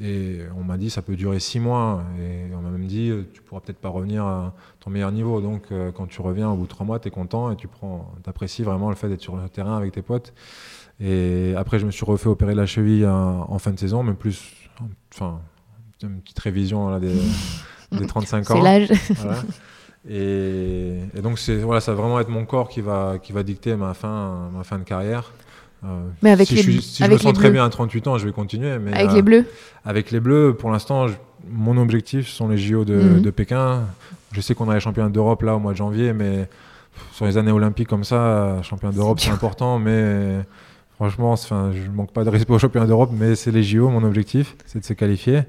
Et on m'a dit ça peut durer six mois. Et on m'a même dit tu pourras peut-être pas revenir à ton meilleur niveau. Donc euh, quand tu reviens au bout de trois mois, tu es content et tu prends, apprécies vraiment le fait d'être sur le terrain avec tes potes. Et après, je me suis refait opérer la cheville en, fin de saison, mais plus, enfin, une petite révision des, des 35 ans. C'est l'âge. Et, et, donc voilà, ça va vraiment être mon corps qui va, qui va dicter ma fin, ma fin de carrière. Euh, mais avec si les, je, si je me sens très bien à 38 ans, je vais continuer. Mais avec les Bleus Avec les Bleus, pour l'instant, mon objectif sont les JO de, mhm. de Pékin. Je sais qu'on a les championnats d'Europe là au mois de janvier, mais sur les années olympiques comme ça, championnat d'Europe c'est important, mais franchement, enfin, je manque pas de respect aux championnats d'Europe, mais c'est les JO, mon objectif, c'est de se qualifier.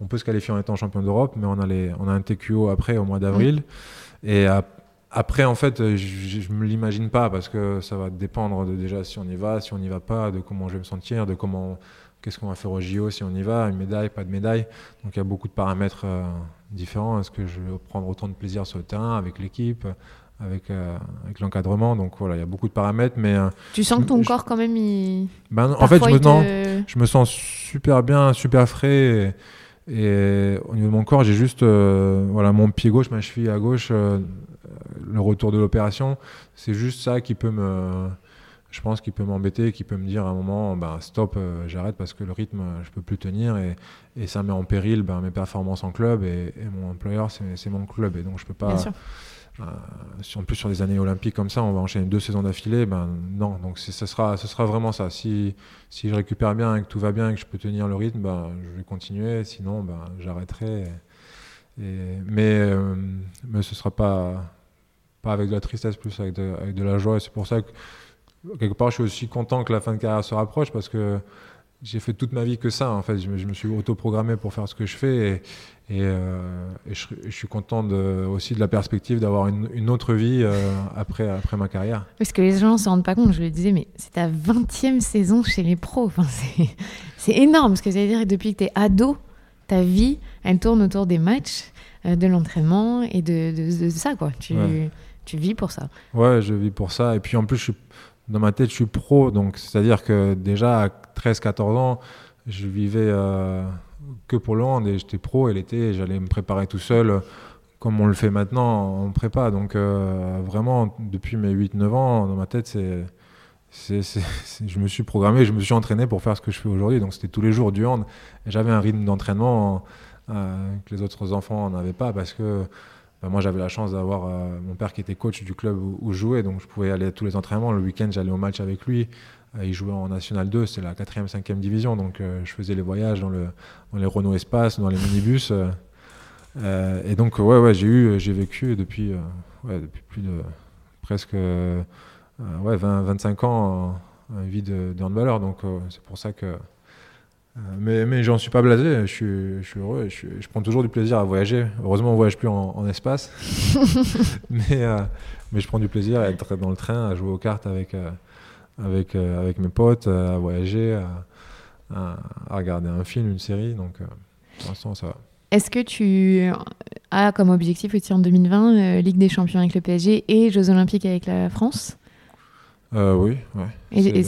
On peut se qualifier en étant champion d'Europe, mais on a, les, on a un TQO après au mois d'avril. Mhm. Et à, après, en fait, euh, je ne me l'imagine pas parce que ça va dépendre de déjà si on y va, si on n'y va pas, de comment je vais me sentir, de comment, qu'est-ce qu'on va faire au JO si on y va, une médaille, pas de médaille. Donc il y a beaucoup de paramètres euh, différents. Est-ce que je vais prendre autant de plaisir sur le terrain avec l'équipe avec, euh, avec l'encadrement? Donc voilà, il y a beaucoup de paramètres. Mais, tu sens que ton corps, quand même, il. Ben, en fait, je me, je me, sens super bien, super frais. Et, au niveau de mon corps, j'ai juste voilà, mon pied gauche, ma cheville à gauche le retour de l'opération, c'est juste ça qui peut me, je pense, qui peut m'embêter, qui peut me dire à un moment, ben, stop, euh, j'arrête parce que le rythme, je peux plus tenir et, et ça met en péril ben, mes performances en club et, mon employeur, c'est mon club et donc je peux pas. Euh, si en plus sur des années olympiques comme ça, on va enchaîner deux saisons d'affilée, ben non. Donc ce sera, ce sera vraiment ça. Si, si je récupère bien et que tout va bien et que je peux tenir le rythme, ben, je vais continuer. Sinon, ben, j'arrêterai. mais, euh, mais ce sera pas pas avec de la tristesse, plus avec de, avec de la joie. Et c'est pour ça que, quelque part, je suis aussi content que la fin de carrière se rapproche parce que j'ai fait toute ma vie que ça. En fait, je me, je me suis autoprogrammé pour faire ce que je fais et, et, euh, je, suis content de, aussi de la perspective d'avoir une, une, autre vie euh, après, après ma carrière. Parce que les gens ne se rendent pas compte, je le disais, mais c'est ta 20e saison chez les pros. Enfin, c'est énorme, ce que ça veut dire que depuis que tu es ado, ta vie, elle tourne autour des matchs, euh, de l'entraînement et de, de, de, ça. Quoi. Tu, tu vis pour ça Ouais, je vis pour ça. Et puis en plus, dans ma tête, je suis pro. Donc, c'est-à-dire que déjà à 13-14 ans, je vivais euh, que pour le hand et j'étais pro. Et l'été, j'allais me préparer tout seul, comme on le fait maintenant en prépa. Donc, euh, vraiment, depuis mes 8-9 ans, dans ma tête, je me suis programmé, je me suis entraîné pour faire ce que je fais aujourd'hui. Donc c'était tous les jours du hand. J'avais un rythme d'entraînement euh, que les autres enfants n'avaient pas parce que moi, j'avais la chance d'avoir euh, mon père qui était coach du club où, je jouais, donc je pouvais aller à tous les entraînements. Le week-end, j'allais au match avec lui. Euh, il jouait en National 2, c'est la 4e, 5e division, donc euh, je faisais les voyages dans, le, dans les Renault Espace, dans les minibus. et donc, ouais, ouais, j'ai eu, j'ai vécu depuis, depuis plus de presque ouais, 20, 25 ans une vie de, de handballeur. Donc, c'est pour ça que mais, mais j'en suis pas blasé, je suis, je suis heureux, je, je, prends toujours du plaisir à voyager. Heureusement, on voyage plus en, espace, mais, euh, mais je prends du plaisir à être dans le train, à jouer aux cartes avec, euh, avec, avec mes potes, à voyager, à, à, regarder un film, une série. Donc, pour l'instant, ça va. Est-ce que tu as comme objectif aussi en 2020 Ligue des Champions avec le PSG et Jeux Olympiques avec la France? Oui, ouais. Et,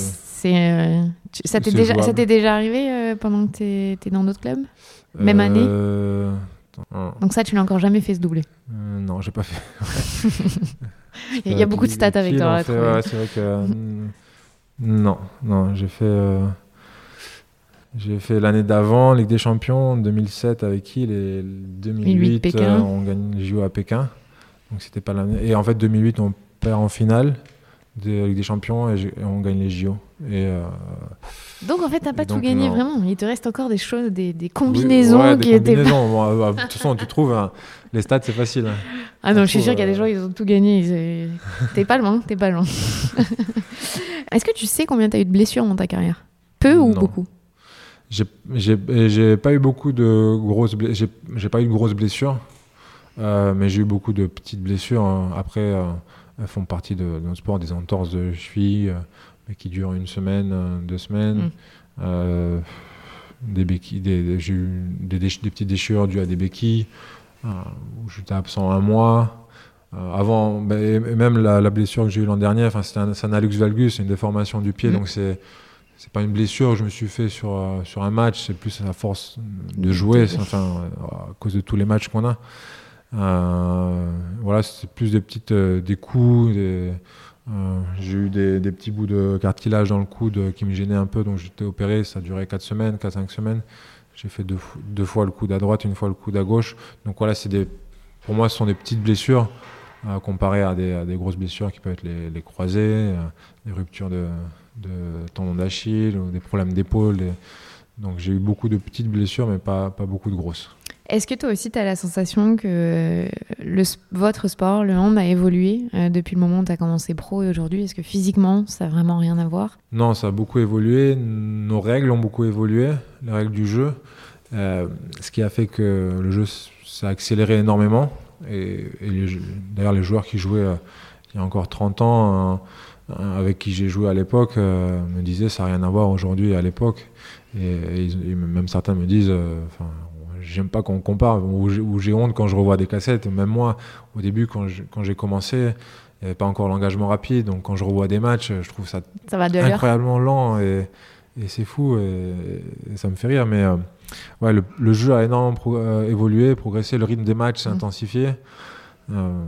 c'est ça t'est déjà, ça t'est déjà arrivé euh, pendant que étais dans d'autres clubs? Même année? euh, Donc ça, tu l'as encore jamais fait se doubler euh, Non, j'ai pas fait. Il y a beaucoup de stats avec toi. c'est vrai que non, non, j'ai fait. J'ai fait l'année d'avant, Ligue des Champions, 2007 avec qui? Les 2008, on gagne les JO à Pékin. Donc c'était pas l'année. Et en fait, 2008, on perd en finale de Ligue des Champions et, on gagne les JO. Et, euh, donc en fait, t'as pas tout gagné vraiment. Il te reste encore des choses, des, des combinaisons qui étaient. Bon, euh, de toute façon, tu trouves hein, les stats, c'est facile. Hein. Ah non, je suis sûr qu'il y a des euh, gens, ils ont tout gagné. T'es pas loin, t'es pas loin. Est-ce que tu sais combien t'as eu de blessures dans ta carrière? Peu ou beaucoup? J'ai pas eu beaucoup de grosses blessures. J'ai pas eu de grosses blessures, mais j'ai eu beaucoup de petites blessures. Hein. Après font partie de, notre sport, des entorses de cheville euh, qui durent une semaine, euh, deux semaines. Mm. Euh, des béquilles, des, j'ai eu des, des, petites déchirures dues à des béquilles, où j'étais absent un mois. avant, bah, et même la, blessure que j'ai eue l'an dernier, c'est un, un alux valgus, c'est une déformation du pied, mm. donc c'est c'est pas une blessure que je me suis fait sur, sur un match, c'est plus à force de jouer, enfin, à cause de tous les matchs qu'on a. Euh, voilà, c'est plus des petites euh, des coups. Euh, j'ai eu des, petits bouts de cartilage dans le coude qui me gênaient un peu, donc j'étais opéré. Ça duré 4 semaines, 4-5 semaines. J'ai fait deux, fois le coude à droite, une fois le coude à gauche. Donc voilà, des, pour moi, ce sont des petites blessures comparées à des, grosses blessures qui peuvent être les, croisés, des ruptures de, tendons d'Achille ou des problèmes d'épaule. Donc j'ai eu beaucoup de petites blessures, mais pas beaucoup de grosses. Est-ce que toi aussi, tu as la sensation que votre sport, le hand, a évolué euh, depuis le moment où tu as commencé pro et aujourd'hui? Est-ce que physiquement, ça n'a vraiment rien à voir? Non, ça a beaucoup évolué. Nos règles ont beaucoup évolué, les règles du jeu. Euh, ce qui a fait que le jeu s'est accéléré énormément. Et, d'ailleurs, les joueurs qui jouaient euh, il y a encore 30 ans, avec qui j'ai joué à l'époque, me disaient ça n'a rien à voir aujourd'hui à l'époque. Et, même certains me disent, j'aime pas qu'on compare, ou j'ai honte quand je revois des cassettes. Même moi, au début, quand j'ai commencé, il n'y avait pas encore l'engagement rapide. Donc quand je revois des matchs, je trouve ça, incroyablement lent et, c'est fou et, ça me fait rire. Mais euh, ouais, le, jeu a énormément euh, évolué, progressé, le rythme des matchs s'est mmh. intensifié. Euh,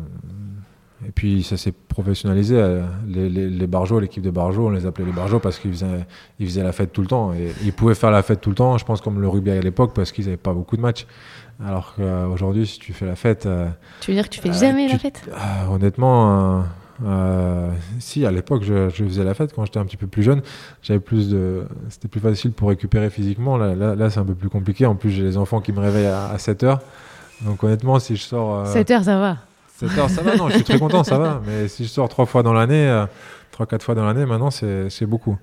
et puis ça s'est professionnalisé. Euh, les, les, les Barjots, l'équipe de Barjots, on les appelait les Barjots parce qu'ils faisaient, ils faisaient la fête tout le temps. Et ils pouvaient faire la fête tout le temps, je pense, comme le rugby à l'époque, parce qu'ils n'avaient pas beaucoup de matchs. Alors qu'aujourd'hui, si tu fais la fête. Euh, tu veux dire que tu fais jamais la fête? Honnêtement. Euh, si à l'époque je, je, faisais la fête quand j'étais un petit peu plus jeune, j'avais plus de, c'était plus facile pour récupérer physiquement. Là, là, là c'est un peu plus compliqué. En plus, j'ai les enfants qui me réveillent à, à 7 heures. Donc honnêtement, si je sors. 7 heures, ça va. 7 heures, ça va, non, je suis très content, ça va. Mais si je sors trois fois dans l'année, euh, trois, quatre fois dans l'année, maintenant, c'est beaucoup.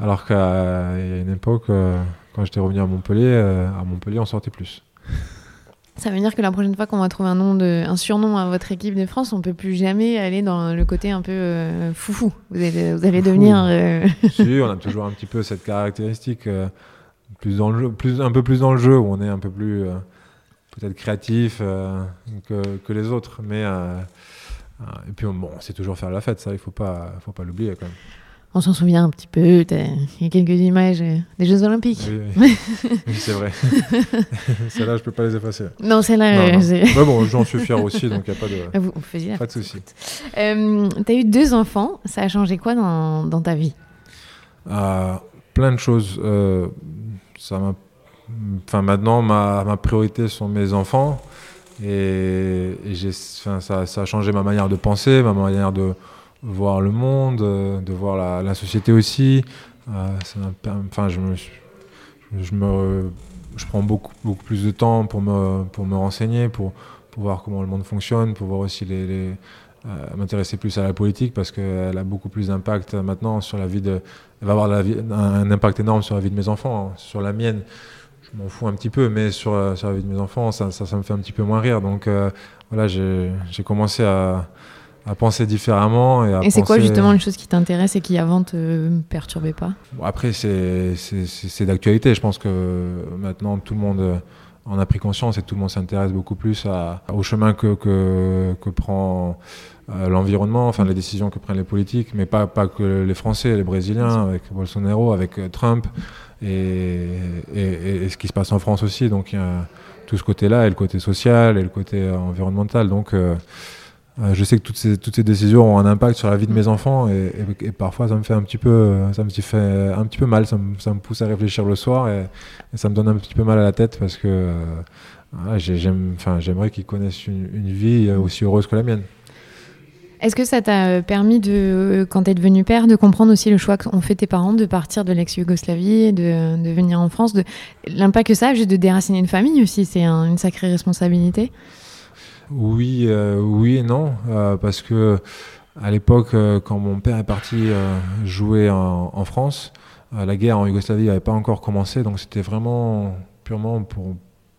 Alors qu'il y a une époque, euh, quand j'étais revenu à Montpellier, euh, à Montpellier, on sortait plus. Ça veut dire que la prochaine fois qu'on va trouver un, nom de, un surnom à votre équipe de France, on peut plus jamais aller dans le côté un peu foufou. Vous allez, vous allez devenir. si, on a toujours un petit peu cette caractéristique, plus dans le jeu, plus, un peu plus dans le jeu, où on est un peu plus peut-être créatif euh, que, que, les autres. Mais euh, euh, et puis bon, c'est toujours faire la fête, ça, il faut pas, faut pas l'oublier quand même. On s'en souvient un petit peu. Il y a quelques images des Jeux Olympiques. Oui, c'est vrai. Celles-là, je peux pas les effacer. Non, celle-là. Mais bon, j'en suis fier aussi, donc il n'y a pas de, ah, Vous, vous pas de souci. Euh, tu as eu deux enfants. Ça a changé quoi dans, dans ta vie? Plein de choses. ça m'a Enfin, maintenant, ma, priorité sont mes enfants. Et, ça, a changé ma manière de penser, ma manière de voir le monde, de voir la, société aussi. Euh, enfin, je me, je prends beaucoup, beaucoup plus de temps pour me, pour me renseigner, pour, pour voir comment le monde fonctionne, pour voir aussi les m'intéresser plus à la politique parce qu'elle a beaucoup plus d'impact maintenant sur la vie de. Va avoir un, impact énorme sur la vie de mes enfants, hein. sur la mienne. M'en fous un petit peu, mais sur, sur, la vie de mes enfants, ça, ça, ça, me fait un petit peu moins rire. Donc voilà, j'ai commencé à à penser différemment. Et, et c'est quoi justement une chose qui t'intéresse et qui avant te perturbait pas? Bon, Après, c'est d'actualité. Je pense que maintenant tout le monde en a pris conscience et tout le monde s'intéresse beaucoup plus à, au chemin que, que, que prend euh, l'environnement, enfin les décisions que prennent les politiques, mais pas, pas que les Français, les Brésiliens, avec Bolsonaro, avec euh, Trump et, ce qui se passe en France aussi. Donc il y a tout ce côté-là et le côté social et le côté euh, environnemental. Donc euh, je sais que toutes ces, décisions ont un impact sur la vie de mes enfants et, parfois ça me fait un petit peu, ça me fait un petit peu mal, ça me, pousse à réfléchir le soir et, ça me donne un petit peu mal à la tête parce que euh, j'aimerais qu'ils connaissent une, vie aussi heureuse que la mienne. Est-ce que ça t'a permis, de, quand tu es devenu père, de comprendre aussi le choix qu'ont fait tes parents de partir de l'ex-Yougoslavie de, de, venir en France, l'impact que ça a juste de déraciner une famille aussi, c'est un, une sacrée responsabilité? Oui, euh, oui et non, euh, parce que à l'époque, euh, quand mon père est parti jouer en France, la guerre en Yougoslavie n'avait pas encore commencé, donc c'était vraiment purement pour,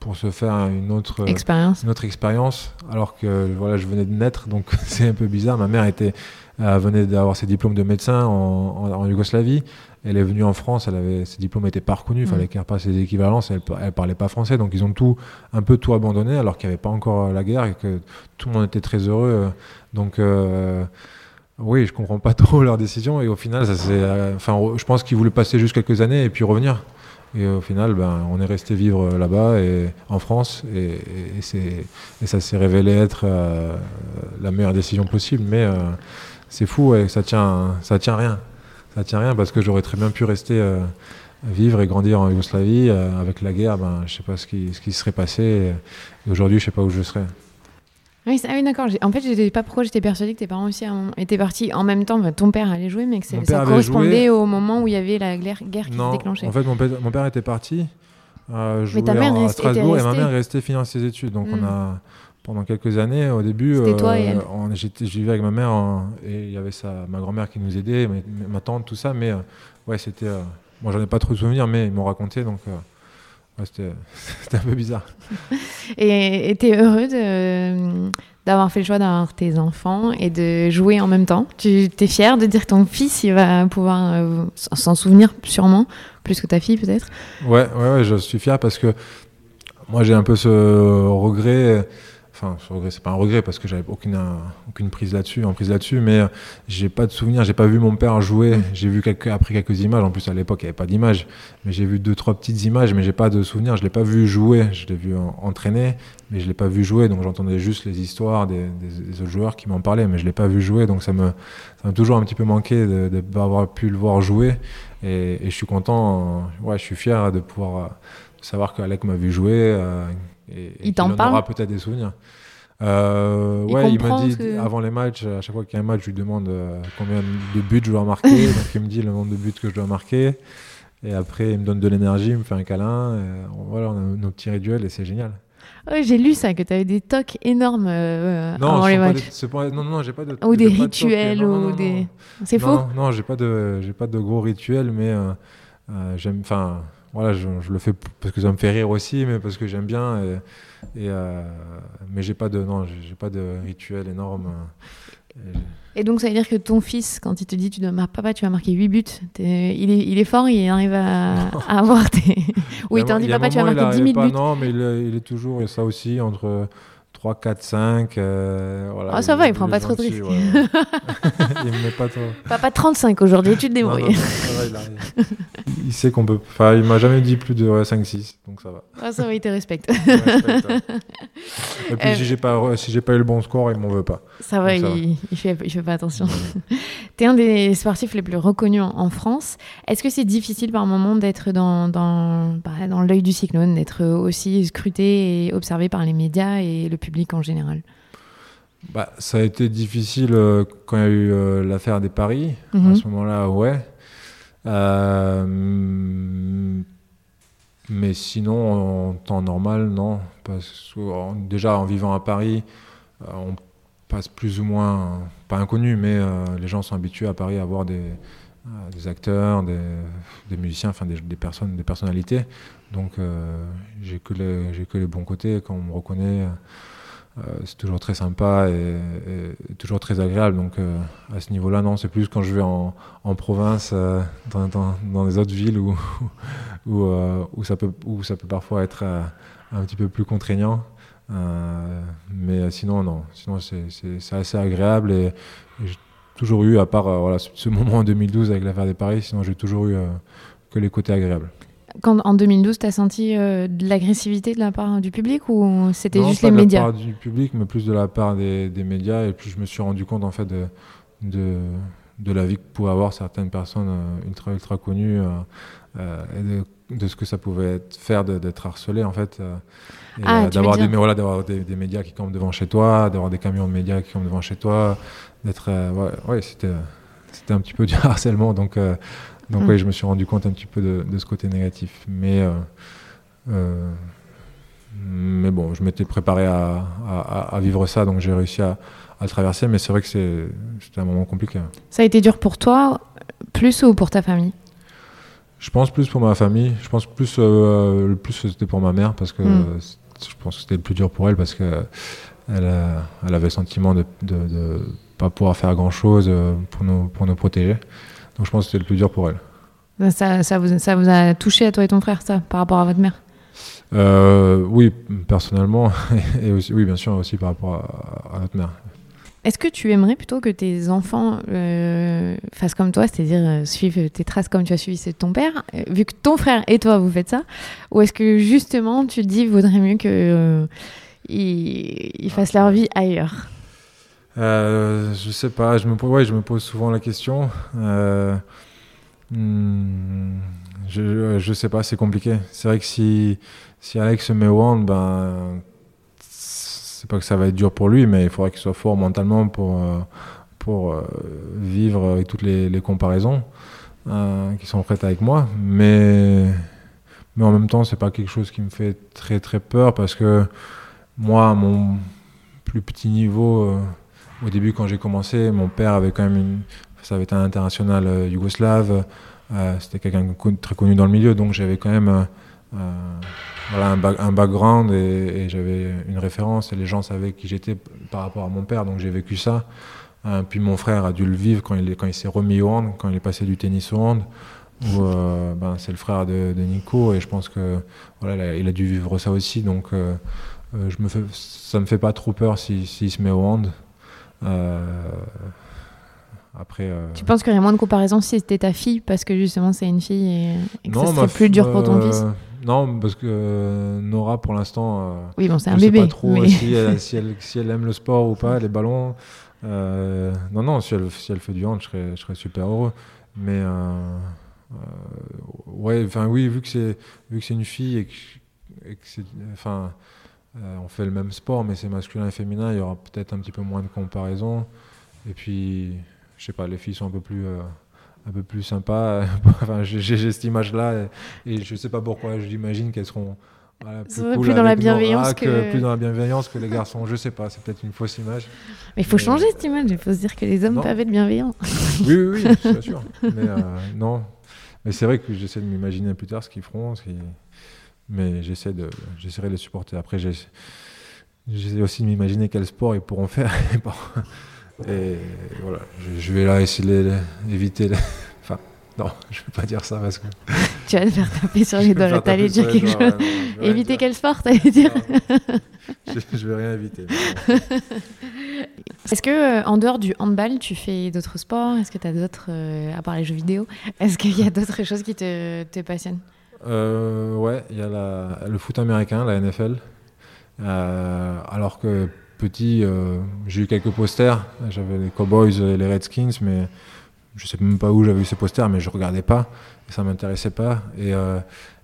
pour se faire une autre expérience. Une autre expérience, alors que voilà, je venais de naître, donc c'est un peu bizarre. Ma mère était, venait d'avoir ses diplômes de médecin en, en, en Yougoslavie. Elle est venue en France, elle avait, ses diplômes n'étaient pas reconnus, il fallait mm. qu'elle repasse ses équivalences, elle ne parlait pas français, donc ils ont tout, un peu tout abandonné alors qu'il n'y avait pas encore la guerre et que tout le monde était très heureux. Donc euh, oui, je comprends pas trop leur décision et au final, ça c'est, euh, enfin, je pense qu'ils voulaient passer juste quelques années et puis revenir. Et au final, ben, on est resté vivre là-bas et en France et, et, et ça s'est révélé être euh, la meilleure décision possible. Mais euh, c'est fou, et ça tient, ça tient rien ça tient rien parce que j'aurais très bien pu rester euh, vivre et grandir en Yougoslavie. Euh, avec la guerre, ben, je sais pas ce qui, ce qui serait passé. Et, aujourd'hui, je sais pas où je serais. Oui, ah oui d'accord. En fait, je sais pas pourquoi j'étais persuadée que tes parents aussi étaient partis en même temps. ton père allait jouer, mais que ça correspondait au moment où il y avait la guerre, guerre qui se déclenchait. En fait, mon père, mon père était parti. Euh, jouer à Strasbourg et ma mère est restée finir ses études. Donc on hmm. a pendant quelques années. Au début, euh, j'y vivais avec ma mère et il y avait sa, ma grand-mère qui nous aidait, ma, tante, tout ça. Mais euh, ouais, c'était. Euh, moi, j'en ai pas trop de souvenirs, mais ils m'ont raconté, donc ouais, c'était un peu bizarre. et tu es heureux d'avoir fait le choix d'avoir tes enfants et de jouer en même temps? Tu es fier de dire que ton fils il va pouvoir s'en souvenir sûrement plus que ta fille peut-être? Ouais, ouais, ouais, je suis fier parce que moi j'ai un peu ce regret Enfin, c'est pas un regret parce que j'avais aucune, aucune prise là-dessus, en prise là-dessus, mais euh, j'ai pas de souvenir, j'ai pas vu mon père jouer. J'ai vu quelques, après quelques images. En plus, à l'époque, il n'y avait pas d'images, mais j'ai vu deux, trois petites images, mais j'ai pas de souvenir. Je l'ai pas vu jouer. Je l'ai vu entraîner, mais je l'ai pas vu jouer. Donc, j'entendais juste les histoires des, autres joueurs qui m'en parlaient, mais je l'ai pas vu jouer. Donc, ça me, ça m'a toujours un petit peu manqué de pas avoir pu le voir jouer. Et, et je suis content, euh, ouais, je suis fier de pouvoir euh, savoir qu'Alec m'a vu jouer. Et, il t'en parle aura peut-être des souvenirs. Euh, ouais, il me dit avant les matchs, à chaque fois qu'il y a un match, je lui demande euh, combien de buts je dois marquer. donc il me dit le nombre de buts que je dois marquer. Et après, il me donne de l'énergie, il me fait un câlin. voilà, on a nos petits rituels et c'est génial. Ouais, j'ai lu ça, que tu avais des tocs énormes euh, non, avant les matchs. Pas, non, non, j'ai pas de. Ou des rituels, ou des. C'est faux Non, j'ai pas, de, pas de gros rituels, mais j'aime. Enfin voilà, je, le fais parce que ça me fait rire aussi, mais parce que j'aime bien. Et, euh, mais j'ai pas de non, j'ai pas de rituel énorme. Et, donc ça veut dire que ton fils, quand il te dit tu dois papa, tu vas marquer 8 buts, il est, il est fort, il arrive à, avoir tes. Ou il t'en dit papa, tu vas marquer 10 000 buts. Non, mais il, il, est toujours et ça aussi entre 3, 4, 5. Euh, voilà, ah, ça va, il prend pas trop de risques. Ouais. il me met pas trop. Papa 35 aujourd'hui, tu te débrouilles. Non, non, ça il, il, sait qu'on peut. Enfin, il m'a jamais dit plus de ouais, 5, 6, donc ça va. Ah, ça va, il te respecte. respecte Et puis, euh... si j'ai pas, si pas eu le bon score, il m'en veut pas. Ça va, il, va. il, fait, il fait pas attention. tu es un des sportifs les plus reconnus en, en France. Est-ce que c'est difficile par moment d'être dans, dans, bah, dans l'œil du cyclone, d'être aussi scruté et observé par les médias et le public en général? Bah, Ça a été difficile euh, quand il y a eu euh, l'affaire des paris. À Mhm. ce moment-là, ouais. Euh, mais sinon, en temps normal, non. Parce que, déjà, en vivant à Paris, on passe plus ou moins, pas inconnu, mais les gens sont habitués à Paris à avoir des, des acteurs, des, musiciens, enfin des, personnes, des personnalités. Donc j'ai que, les, que les bons côtés. Quand on me reconnaît, euh, c'est toujours très sympa et, toujours très agréable. Donc euh, à ce niveau-là, non, c'est plus quand je vais en, province, euh, dans, dans, les autres villes où, où, où, ça peut, où ça peut parfois être un petit peu plus contraignant. Mais sinon, non. Sinon, c'est assez agréable et, j'ai toujours eu, à part voilà, ce moment en 2012 avec l'affaire des paris, sinon j'ai toujours eu que les côtés agréables. Quand, en 2012, tu as senti euh, de l'agressivité de la part du public ou c'était juste les médias Non, pas de la part du public, mais plus de la part des, des, médias. Et puis je me suis rendu compte en fait de, de, de la vie que pouvaient avoir certaines personnes euh, ultra ultra connues euh, et de, de, ce que ça pouvait être, faire d'être harcelé en fait. Ah, d'avoir des, voilà, des, des, médias qui campent devant chez toi, d'avoir des camions de médias qui campent devant chez toi, d'être ouais, ouais c'était c'était un petit peu du harcèlement donc donc mm. oui, je me suis rendu compte un petit peu de, ce côté négatif. Mais, euh, euh, mais bon, je m'étais préparé à, à, vivre ça, donc j'ai réussi à, à, traverser. Mais c'est vrai que c'était un moment compliqué. Ça a été dur pour toi, plus ou pour ta famille? Je pense plus pour ma famille. Je pense plus, euh, le plus c'était pour ma mère, parce que mm. je pense que c'était le plus dur pour elle, parce que elle, elle avait le sentiment de ne pas pouvoir faire grand-chose pour nous, pour nous protéger. Donc je pense que c'était le plus dur pour elle. Ça, ça, vous, ça vous a touché à toi et ton frère, ça, par rapport à votre mère? Euh, Oui, personnellement, et aussi, oui, bien sûr, aussi par rapport à, notre mère. Est-ce que tu aimerais plutôt que tes enfants euh, fassent comme toi, c'est-à-dire euh, suivent tes traces comme tu as suivi ceux de ton père, vu que ton frère et toi vous faites ça Ou est-ce que justement tu te dis vaudrait mieux qu'ils ils fassent leur vie ailleurs? Euh, je sais pas, je me, ouais, je me pose souvent la question. Euh, hmm, je, je sais pas, c'est compliqué. C'est vrai que si, si Alex se met au hand, ben, c'est pas que ça va être dur pour lui, mais il faudra qu'il soit fort mentalement pour, euh, pour euh, vivre toutes les, comparaisons qui sont prêtes avec moi. Mais, mais en même temps, c'est pas quelque chose qui me fait très très peur parce que moi, à mon plus petit niveau, au début, quand j'ai commencé, mon père avait quand même une. Ça avait été un international euh, yougoslave. Euh, c'était quelqu'un très connu dans le milieu, donc j'avais quand même euh, voilà, un, background et, j'avais une référence et les gens savaient qui j'étais par rapport à mon père, donc j'ai vécu ça. puis mon frère a dû le vivre quand il, quand il s'est remis au hand, quand il est passé du tennis au hand. Où, ben, c'est le frère de, Nico et je pense que voilà, il a dû vivre ça aussi. Donc je me fais, ça me fait pas trop peur s'il se met au hand. Euh, après, euh, Tu penses qu'il y aurait moins de comparaison si c'était ta fille parce que justement c'est une fille et, que ça serait plus dur pour ton fils? Non, parce que Nora pour l'instant. oui, bon, c'est un bébé. Sais pas trop si, elle, si, elle, si, elle, aime le sport ou pas, les ballons. Euh, non, non, si elle, si elle fait du hand, je serais, je serais super heureux. Mais ouais, enfin oui, vu que c'est vu que c'est une fille et que, et que c'est, enfin, euh, on fait le même sport, mais c'est masculin et féminin. Il y aura peut-être un petit peu moins de comparaison. Et puis, je sais pas, les filles sont un peu plus, euh, un peu plus sympas. enfin, j'ai cette image-là et, je sais pas pourquoi. J'imagine qu'elles seront plus dans la bienveillance que... plus dans la bienveillance que les garçons. Je sais pas. C'est peut-être une fausse image. Mais il faut changer cette image. Il faut se dire que les hommes peuvent être bienveillants. oui, oui, oui, c'est sûr. Mais euh, non. Mais c'est vrai que j'essaie de m'imaginer plus tard ce qu'ils feront. Ce mais j'essaie de, j'essaierai de les supporter. Après, j'essaie aussi de m'imaginer quel sport ils pourront faire. Et voilà, je, vais là essayer d'éviter. Enfin, non, je ne vais pas dire ça parce que. tu vas te faire taper sur les doigts, t'allais dire quelque chose. éviter quel sport, t'allais dire je, je vais rien éviter. Est-ce que euh, en dehors du handball, tu fais d'autres sports? Est-ce que tu as d'autres, euh, à part les jeux vidéo, est-ce qu'il y a d'autres choses qui te, te passionnent? Euh, Ouais, il y a le foot américain, la NFL. Euh, alors que petit, euh, j'ai eu quelques posters. J'avais les Cowboys et les Redskins, mais je sais même pas où j'avais eu ces posters, mais je regardais pas. Et ça m'intéressait pas. Et,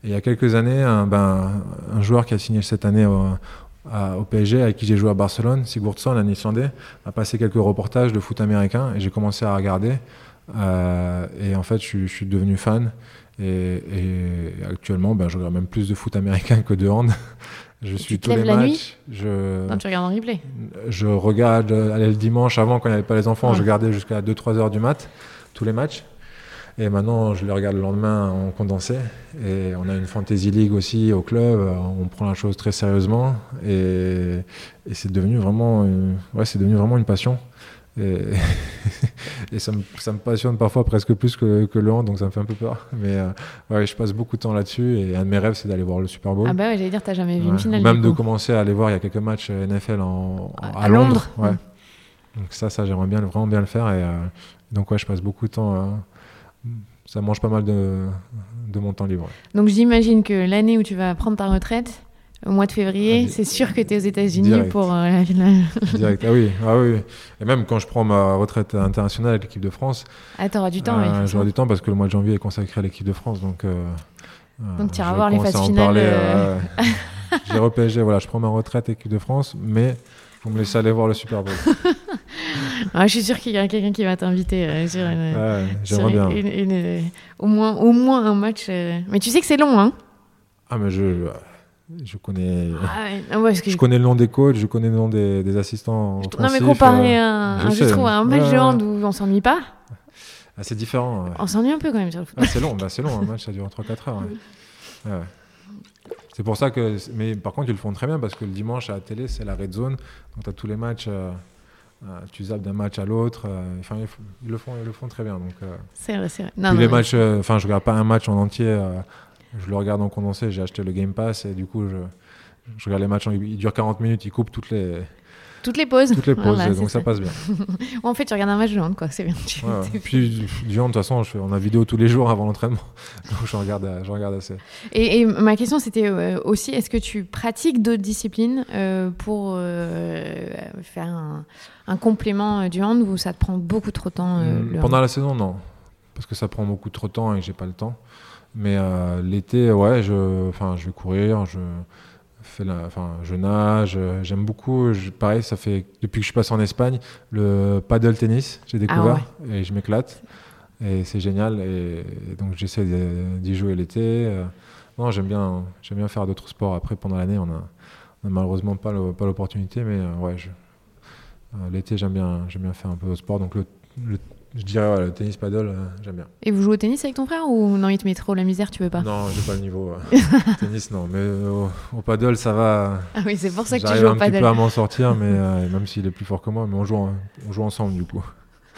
il y a quelques années, un, ben, un joueur qui a signé cette année au, PSG, avec qui j'ai joué à Barcelone, Sigurdsson, un Islandais, a passé quelques reportages de foot américain et j'ai commencé à regarder. et en fait, je, suis devenu fan. Et, actuellement, ben, je regarde même plus de foot américain que de hand. Je suis tous les matchs. je... Non, tu regardes en replay. Je regarde allez, le dimanche avant quand il n'y avait pas les enfants, je regardais jusqu'à 2-3 heures du mat tous les matchs. Et maintenant, je les regarde le lendemain en condensé. Et on a une Fantasy League aussi au club. On prend la chose très sérieusement. Et, et c'est devenu vraiment, ouais, c'est devenu vraiment une passion. Et, et ça, me, ça, me, passionne parfois presque plus que, que, le hand, donc ça me fait un peu peur. Mais euh, ouais, je passe beaucoup de temps là-dessus et un de mes rêves, c'est d'aller voir le Super Bowl. Ah bah ouais, j'allais dire, t'as jamais vu une finale Même de commencer à aller voir, il y a quelques matchs NFL en, à, Londres. ouais. Donc ça, ça j'aimerais bien, vraiment bien le faire. Et euh, donc ouais, je passe beaucoup de temps. Euh, ça mange pas mal de, de mon temps libre. Donc j'imagine que l'année où tu vas prendre ta retraite, au mois de février, ah, c'est sûr que tu es aux États-Unis pour euh, la finale. Direct. Ah oui, ah oui. Et même quand je prends ma retraite internationale avec l'équipe de France. Ah, tu auras du temps, euh, J'aurai du temps parce que le mois de janvier est consacré à l'équipe de France. Donc, euh, donc tu iras voir les phases finales. Euh... J'ai repêché, voilà, je prends ma retraite équipe de France, mais vous me laissez aller voir le Super Bowl. ah, je suis sûr qu'il y a quelqu'un qui va t'inviter ouais, J'aimerais bien. au, moins, au moins un match. Mais tu sais que c'est long, hein Ah, mais je. Je connais, ah ah je connais le nom des coachs, je connais le nom des, des assistants. Non, mais comparé euh, à, je, trouve, un match de hand où on s'ennuie pas. Ah, c'est différent. On s'ennuie un peu quand même sur le ah, c'est long, bah, c'est long, un match ça dure 3-4 heures. C'est pour ça que. Mais par contre, ils le font très bien parce que le dimanche à la télé, c'est la red zone. Donc, tu as tous les matchs. Euh, euh, tu zappes d'un match à l'autre. Enfin, ils, le font, ils le font très bien. Donc, c'est vrai, c'est vrai. Non, les matchs. Enfin, je regarde pas un match en entier je le regarde en condensé, j'ai acheté le Game Pass et du coup, je, je regarde les matchs, il dure 40 minutes, il coupe toutes les, toutes les pauses. Toutes les pauses, donc ça. passe bien. en fait, tu regardes un match de hand, quoi, c'est bien. Puis du hand, de toute façon, je on a vidéo tous les jours avant l'entraînement, donc je regarde, je regarde assez. Et, ma question, c'était euh, aussi, est-ce que tu pratiques d'autres disciplines euh, pour euh, faire un, un, complément du hand ou ça te prend beaucoup trop de temps hmm, Pendant la saison, non, parce que ça prend beaucoup trop de temps et que j'ai pas le temps. Mais euh, l'été, ouais, je, enfin, je vais courir, je fais la, enfin, je nage. J'aime beaucoup. pareil, ça fait depuis que je suis passé en Espagne, le paddle tennis, j'ai ah découvert et je m'éclate. Et c'est génial. Et, donc j'essaie d'y jouer l'été. Euh, non, j'aime bien, j'aime bien faire d'autres sports. Après, pendant l'année, on a, malheureusement pas l'opportunité, mais euh, ouais, l'été, j'aime bien, j'aime bien faire un peu de sport. Donc le, le je dirais le tennis paddle, euh, j'aime bien. Et vous jouez au tennis avec ton frère ou non, il te met trop la misère, tu veux pas? Non, j'ai pas le niveau. tennis, non. Mais euh, au, paddle, ça va. Ah oui, c'est pour ça que tu joues au paddle. J'arrive un petit peu à m'en sortir, mais euh, même s'il est plus fort que moi, mais on joue, on joue ensemble du coup.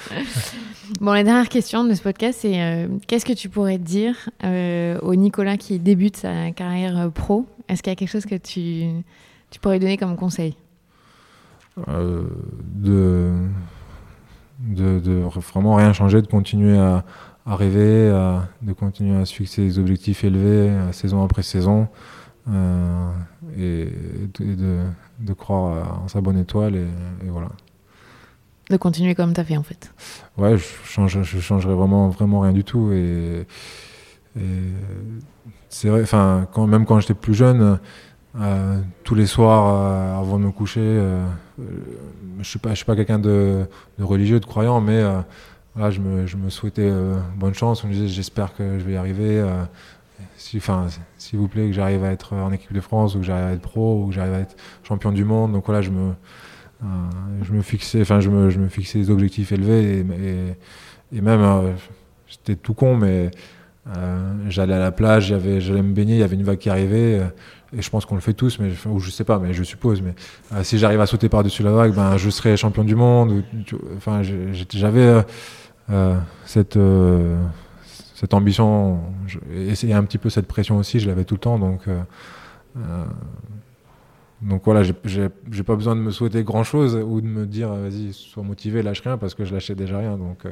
bon, la dernière question de ce podcast, c'est qu'est-ce que tu pourrais dire au Nicolas qui débute sa carrière pro? Est-ce qu'il y a quelque chose que tu, tu pourrais donner comme conseil? De de, vraiment rien changer, de continuer à, rêver, de continuer à se fixer des objectifs élevés saison après saison euh, et, de, croire en sa bonne étoile et, voilà. De continuer comme tu as fait en fait. Ouais, je, change, je changerais vraiment, vraiment rien du tout et, c'est vrai, enfin, quand, même quand j'étais plus jeune, euh, tous les soirs euh, avant de me coucher, euh, je pas, suis pas quelqu'un de, religieux, de croyant, mais je, me, souhaitais bonne chance. On me disait j'espère que je vais y arriver. s'il vous plaît, que j'arrive à être en équipe de France, ou que j'arrive à être pro, ou que j'arrive à être champion du monde. Donc voilà, je me, fixais, je me fixais des objectifs élevés et, et, même, j'étais tout con, mais j'allais à la plage, j'allais me baigner, il y avait une vague qui arrivait et je pense qu'on le fait tous, mais ou je sais pas, mais je suppose. Mais euh, si j'arrive à sauter par-dessus la vague, ben je serai champion du monde. enfin, j'avais euh, euh, cette cette ambition et, un petit peu cette pression aussi. Je l'avais tout le temps, donc donc voilà, j'ai pas besoin de me souhaiter grand chose ou de me dire vas-y, sois motivé, lâche rien parce que je lâchais déjà rien. Donc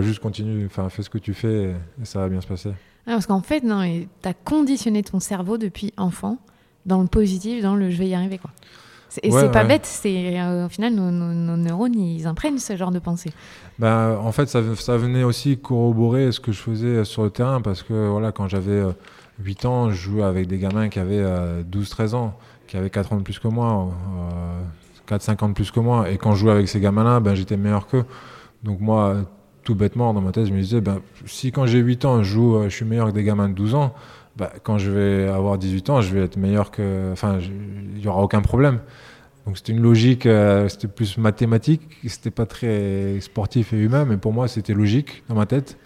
juste continue, enfin fais ce que tu fais et ça va bien se passer. Ah, parce qu'en fait, non, tu as conditionné ton cerveau depuis enfant dans le positif, dans le je vais y arriver. Quoi. Et c'est pas bête, c'est euh, au final nos, neurones ils imprègnent ce genre de pensée. Ben, en fait, ça, ça, venait aussi corroborer ce que je faisais sur le terrain parce que voilà, quand j'avais 8 euh, ans, je jouais avec des gamins qui avaient 12-13 euh, ans, qui avaient 4 ans de plus que moi, 4-5 ans de plus que moi. Et quand je jouais avec ces gamins-là, ben, j'étais meilleur qu'eux. Donc moi, tout bêtement, dans ma tête, je me disais, ben, si quand j'ai 8 ans, je joue, je suis meilleur que des gamins de 12 ans, bah, quand je vais avoir 18 ans, je vais être meilleur que. Enfin, il n'y aura aucun problème. Donc c'était une logique, euh, c'était plus mathématique, c'était pas très sportif et humain, mais pour moi c'était logique dans ma tête.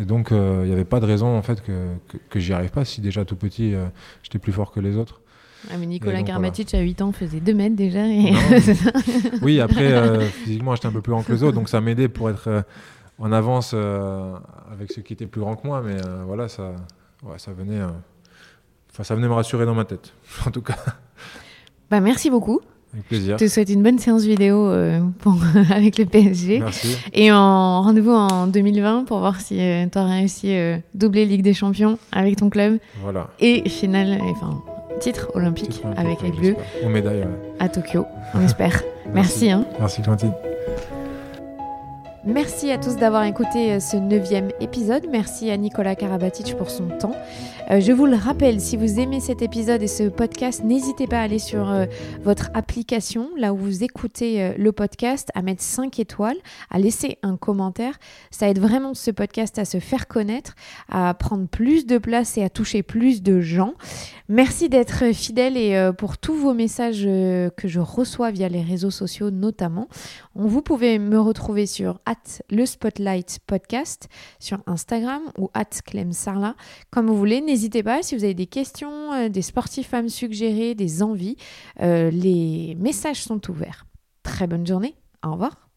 Et donc euh, il n'y avait pas de raison en fait que, que, j'y arrive pas si déjà tout petit euh, j'étais plus fort que les autres. Ah, mais Nicolas Karmatic à 8 ans faisait 2 mètres déjà. oui, après physiquement j'étais un peu plus grand que les autres, donc ça m'aidait pour être en avance avec ceux qui étaient plus grands que moi, mais voilà, ça, ouais, ça venait, enfin ça venait me rassurer dans ma tête, en tout cas. Bah, merci beaucoup. Avec plaisir. Je te souhaite une bonne séance vidéo euh, pour, avec le PSG. Merci. Et en rendez-vous en 2020 pour voir si euh, tu as réussi à euh, doubler Ligue des Champions avec ton club. Voilà. Et finale, enfin, titre olympique, avec les Bleus. Aux médailles, À Tokyo, on espère. Merci. Hein. Merci, Quentin. Merci à tous d'avoir écouté euh, ce neuvième épisode. Merci à Nicolas Karabatic pour son temps. Euh, je vous le rappelle, si vous aimez cet épisode et ce podcast, n'hésitez pas à aller sur euh, votre application, là où vous écoutez le podcast, à mettre 5 étoiles, à laisser un commentaire. Ça aide vraiment ce podcast à se faire connaître, à prendre plus de place et à toucher plus de gens. Merci d'être fidèle et pour tous vos messages que je reçois via les réseaux sociaux notamment. Vous pouvez me retrouver sur le Spotlight Podcast sur Instagram ou at Clem Sarla. Comme vous voulez, pas si vous avez des questions, euh, des sportifs à me suggérer, des envies. Euh, les messages sont ouverts. Très bonne journée. Au revoir.